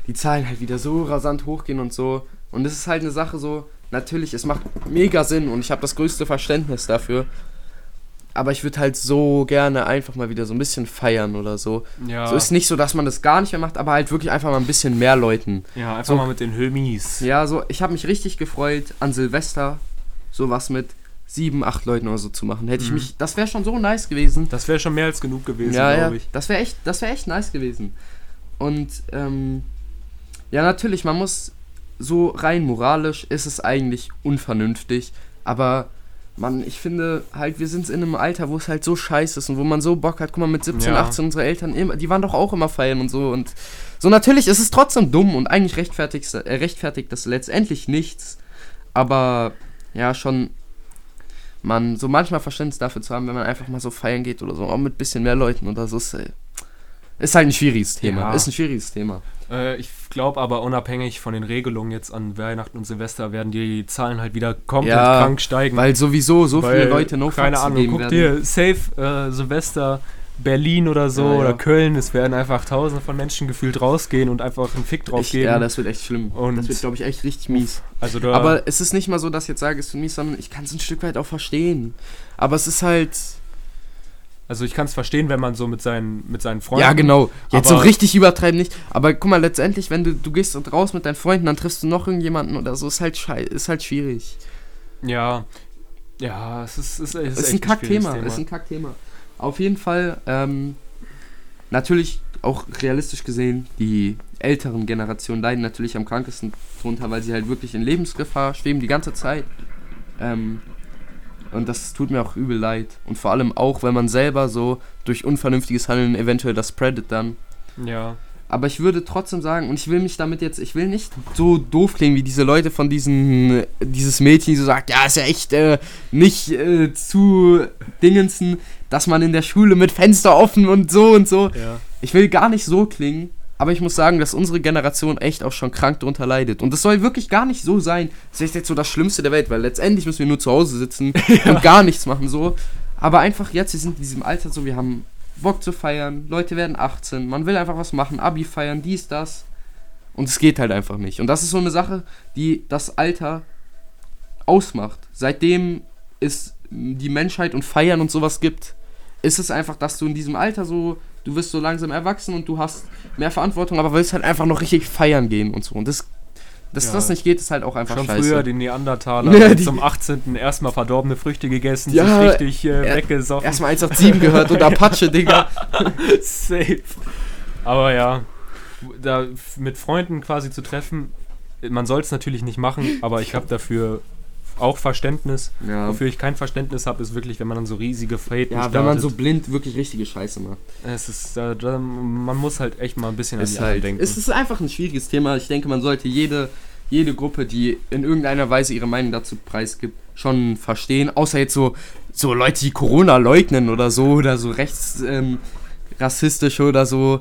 die Zahlen halt wieder so rasant hochgehen und so. Und es ist halt eine Sache so, natürlich, es macht mega Sinn und ich habe das größte Verständnis dafür. Aber ich würde halt so gerne einfach mal wieder so ein bisschen feiern oder so. Ja. So ist nicht so, dass man das gar nicht mehr macht, aber halt wirklich einfach mal ein bisschen mehr Leuten. ja, einfach so- mal mit den Hömis. Ja, so, ich habe mich richtig gefreut, an Silvester sowas mit sieben, acht Leuten oder so zu machen. Hätte ich Mhm. mich, das wäre schon so nice gewesen. Das wäre schon mehr als genug gewesen, ja, ja, glaube ich. das wäre echt, das wäre echt nice gewesen. Und ähm, ja, natürlich, man muss so rein moralisch ist es eigentlich unvernünftig, aber man, ich finde halt, wir sind in einem Alter, wo es halt so scheiße ist und wo man so Bock hat. Guck mal, mit 17, Ja. 18 unsere Eltern immer, die waren doch auch immer feiern und so und so natürlich ist es trotzdem dumm und eigentlich rechtfertigt, äh, rechtfertigt das letztendlich nichts, aber ja, schon man so manchmal Verständnis dafür zu haben, wenn man einfach mal so feiern geht oder so, auch mit bisschen mehr Leuten oder so, ist, äh, ist halt ein schwieriges Thema. Ja. Ist ein schwieriges Thema. Äh, ich glaube aber, unabhängig von den Regelungen jetzt an Weihnachten und Silvester werden die Zahlen halt wieder komplett Ja, krank steigen. Weil sowieso so Weil, viele Leute no Keine Ahnung, gegeben guck werden. dir Safe äh, Silvester Berlin oder so Ja, ja. oder Köln, es werden einfach tausende von Menschen gefühlt rausgehen und einfach einen Fick drauf Ich, geben. ja, das wird echt schlimm. Und- das wird, glaube ich, echt richtig mies. also Aber es ist nicht mal so, dass ich jetzt sage, es wird mies, sondern ich kann es ein Stück weit auch verstehen. Aber es ist halt. Also ich kann es verstehen, wenn man so mit seinen, mit seinen Freunden. ja, genau. Jetzt so richtig übertreiben nicht. Aber guck mal, letztendlich, wenn du, du gehst raus mit deinen Freunden, dann triffst du noch irgendjemanden oder so, ist halt schei ist halt schwierig. Ja. Ja, es ist, es ist, es ist, ein Kackthema. Ist ein Kackthema. Auf jeden Fall, ähm, natürlich auch realistisch gesehen, die älteren Generationen leiden natürlich am krankesten drunter, weil sie halt wirklich in Lebensgefahr schweben die ganze Zeit. Ähm, und das tut mir auch übel leid. Und vor allem auch, wenn man selber so durch unvernünftiges Handeln eventuell das spreadet dann. Ja. Aber ich würde trotzdem sagen, und ich will mich damit jetzt, ich will nicht so doof klingen wie diese Leute von diesen, dieses Mädchen, die so sagt, ja, ist ja echt äh, nicht äh, zu dingensen, dass man in der Schule mit Fenster offen und so und so. Ja. Ich will gar nicht so klingen, aber ich muss sagen, dass unsere Generation echt auch schon krank drunter leidet. Und das soll wirklich gar nicht so sein. Das ist jetzt so das Schlimmste der Welt, weil letztendlich müssen wir nur zu Hause sitzen und gar nichts machen so. Aber einfach jetzt, wir sind in diesem Alter so, wir haben Bock zu feiern, Leute werden 18, man will einfach was machen, Abi feiern, dies, das. Und es geht halt einfach nicht. Und das ist so eine Sache, die das Alter ausmacht. Seitdem es die Menschheit und Feiern und sowas gibt, ist es einfach, dass du in diesem Alter so, du wirst so langsam erwachsen und du hast mehr Verantwortung, aber willst halt einfach noch richtig feiern gehen und so. Und das, dass Ja. das nicht geht, ist halt auch einfach Schon scheiße. früher die Neandertaler Ja, haben die- zum 18. erstmal verdorbene Früchte gegessen, Ja, sich richtig äh, er- weggesoffen. Erstmal 187 gehört und Apache, Digga. Safe. Aber ja, da mit Freunden quasi zu treffen, man soll es natürlich nicht machen, aber ich habe dafür auch Verständnis. Ja, Wofür ich kein Verständnis habe, ist wirklich, wenn man dann so riesige Fäden ja wenn man so blind wirklich richtige Scheiße macht. Es ist, da, man muss halt echt mal ein bisschen an die halt, denken. es ist einfach ein schwieriges Thema. Ich denke, man sollte jede, jede Gruppe, die in irgendeiner Weise ihre Meinung dazu preisgibt, schon verstehen. Außer jetzt so, so Leute, die Corona leugnen oder so, oder so rechts ähm, oder so.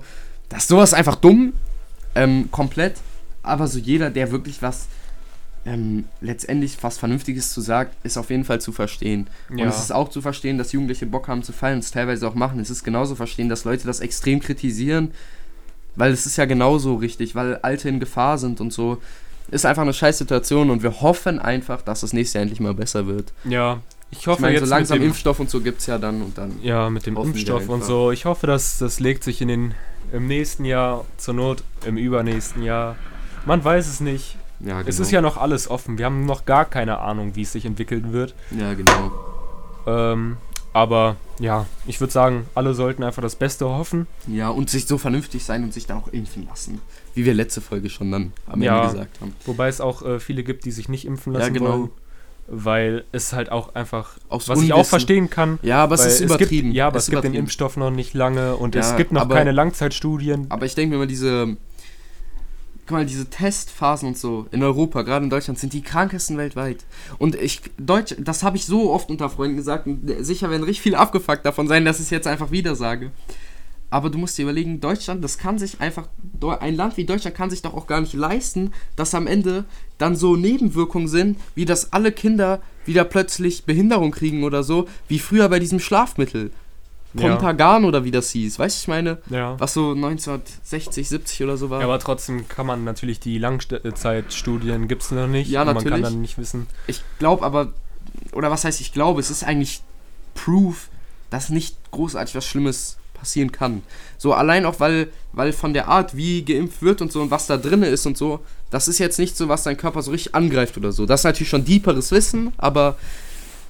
Das ist sowas einfach dumm. Ähm, komplett. Aber so jeder, der wirklich was ähm, letztendlich was Vernünftiges zu sagt, ist auf jeden Fall zu verstehen. Und Ja. es ist auch zu verstehen, dass Jugendliche Bock haben zu feiern und es teilweise auch machen. Es ist genauso verstehen, dass Leute das extrem kritisieren, weil es ist ja genauso richtig, weil Alte in Gefahr sind und so. Ist einfach eine scheiß Situation und wir hoffen einfach, dass das nächste Jahr endlich mal besser wird. ja, ich Ich hoffe meine, jetzt so langsam mit dem, Impfstoff und so gibt es ja dann und dann. ja, mit dem Impfstoff und so. Ich hoffe, dass das legt sich in den im nächsten Jahr, zur Not im übernächsten Jahr. Man weiß es nicht. Ja, genau. Es ist ja noch alles offen. Wir haben noch gar keine Ahnung, wie es sich entwickeln wird. Ja, genau. Ähm, aber ja, ich würde sagen, alle sollten einfach das Beste hoffen. Ja, und sich so vernünftig sein und sich dann auch impfen lassen. Wie wir letzte Folge schon dann am Ja. Ende gesagt haben. Wobei es auch äh, viele gibt, die sich nicht impfen Ja, lassen genau. wollen. Weil es halt auch einfach, Aus was ich auch Unwissen. verstehen kann, Ja, aber es ist übertrieben. Gibt, ja, aber Es es, gibt den. Impfstoff noch nicht lange und Ja, es gibt noch keine Langzeitstudien. Aber ich denke mir mal, diese. Guck mal, diese Testphasen und so in Europa, gerade in Deutschland, sind die krankesten weltweit. Und ich, Deutsch, das habe ich so oft unter Freunden gesagt, und sicher werden richtig viel abgefuckt davon sein, dass ich es jetzt einfach wieder sage. Aber du musst dir überlegen, Deutschland, das kann sich einfach, ein Land wie Deutschland kann sich doch auch gar nicht leisten, dass am Ende dann so Nebenwirkungen sind, wie dass alle Kinder wieder plötzlich Behinderung kriegen oder so, wie früher bei diesem Schlafmittel. Ja. Pontagan oder wie das hieß, weißt du, ich meine? Ja. Was so 1960, 70 oder so war. Ja, aber trotzdem kann man natürlich die Langzeitstudien gibt es noch nicht. Ja, und Man kann natürlich. dann nicht wissen. ich glaube aber, oder was heißt ich glaube, es ist eigentlich Proof, dass nicht großartig was Schlimmes passieren kann. So allein auch, weil, weil von der Art, wie geimpft wird und so und was da drin ist und so, das ist jetzt nicht so, was dein Körper so richtig angreift oder so. Das ist natürlich schon deeperes Wissen, aber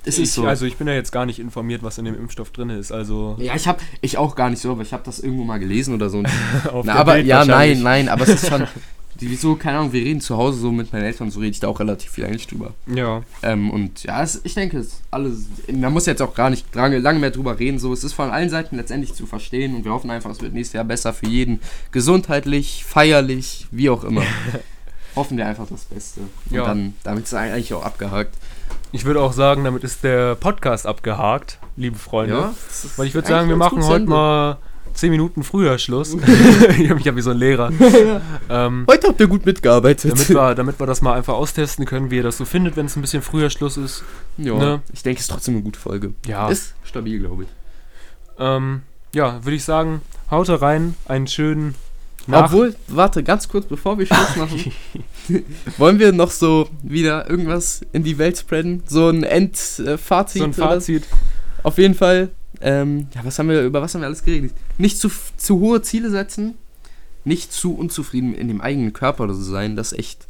es ich, ist so. Also ich bin ja jetzt gar nicht informiert, was in dem Impfstoff drin ist. Also ja, ich habe ich auch gar nicht so, aber ich habe das irgendwo mal gelesen oder so. Na, aber Bild ja, nein, nein, aber es ist schon. Wieso, keine Ahnung, wir reden zu Hause so mit meinen Eltern, so rede ich da auch relativ viel eigentlich drüber. Ja, Ähm, und ja, es, ich denke, es ist alles. Man muss jetzt auch gar nicht lange, lange mehr drüber reden. So, es ist von allen Seiten letztendlich zu verstehen und wir hoffen einfach, es wird nächstes Jahr besser für jeden. Gesundheitlich, feierlich, wie auch immer. hoffen wir einfach das Beste. Und Ja. dann, damit ist es eigentlich auch abgehakt. Ich würde auch sagen, damit ist der Podcast abgehakt, liebe Freunde. ist Weil ich würde sagen, wir machen heute Ende. mal 10 Minuten früher Schluss. ich habe mich ja wie so ein Lehrer. ähm, Heute habt ihr gut mitgearbeitet. damit, wir, damit wir das mal einfach austesten können, wie ihr das so findet, wenn es ein bisschen früher Schluss ist. ja, ne? ich denke, es ist trotzdem eine gute Folge. Ja, Ist stabil, glaube ich. ähm, ja würde ich sagen, haut rein, einen schönen Nach Obwohl, warte, ganz kurz, bevor wir Schluss machen, wollen wir noch so wieder irgendwas in die Welt spreaden? So ein Endfazit? so ein oder? Fazit. Auf jeden Fall, ähm, ja, was haben wir, über was haben wir alles geredet? Nicht zu, zu hohe Ziele setzen, nicht zu unzufrieden in dem eigenen Körper oder so sein, das ist echt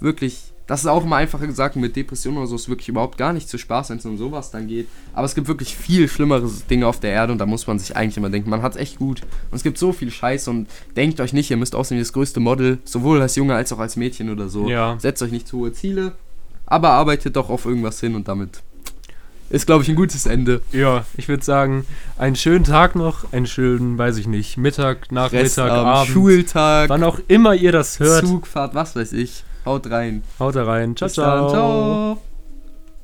wirklich, das ist auch immer einfacher gesagt, mit Depressionen oder so ist wirklich überhaupt gar nicht zu Spaß, wenn es um sowas dann geht. Aber es gibt wirklich viel schlimmere Dinge auf der Erde und da muss man sich eigentlich immer denken, man hat es echt gut. Und es gibt so viel Scheiß und denkt euch nicht, ihr müsst aussehen wie das größte Model, sowohl als Junge als auch als Mädchen oder so. Ja. Setzt euch nicht zu hohe Ziele, aber arbeitet doch auf irgendwas hin und damit ist, glaube ich, ein gutes Ende. Ja, ich würde sagen, einen schönen Tag noch, einen schönen, weiß ich nicht, Mittag, Nachmittag, Restabend, Abend, Schultag, wann auch immer ihr das hört. Zugfahrt, was weiß ich. Haut rein. Haut rein. Ciao, Bis dann. ciao. ciao.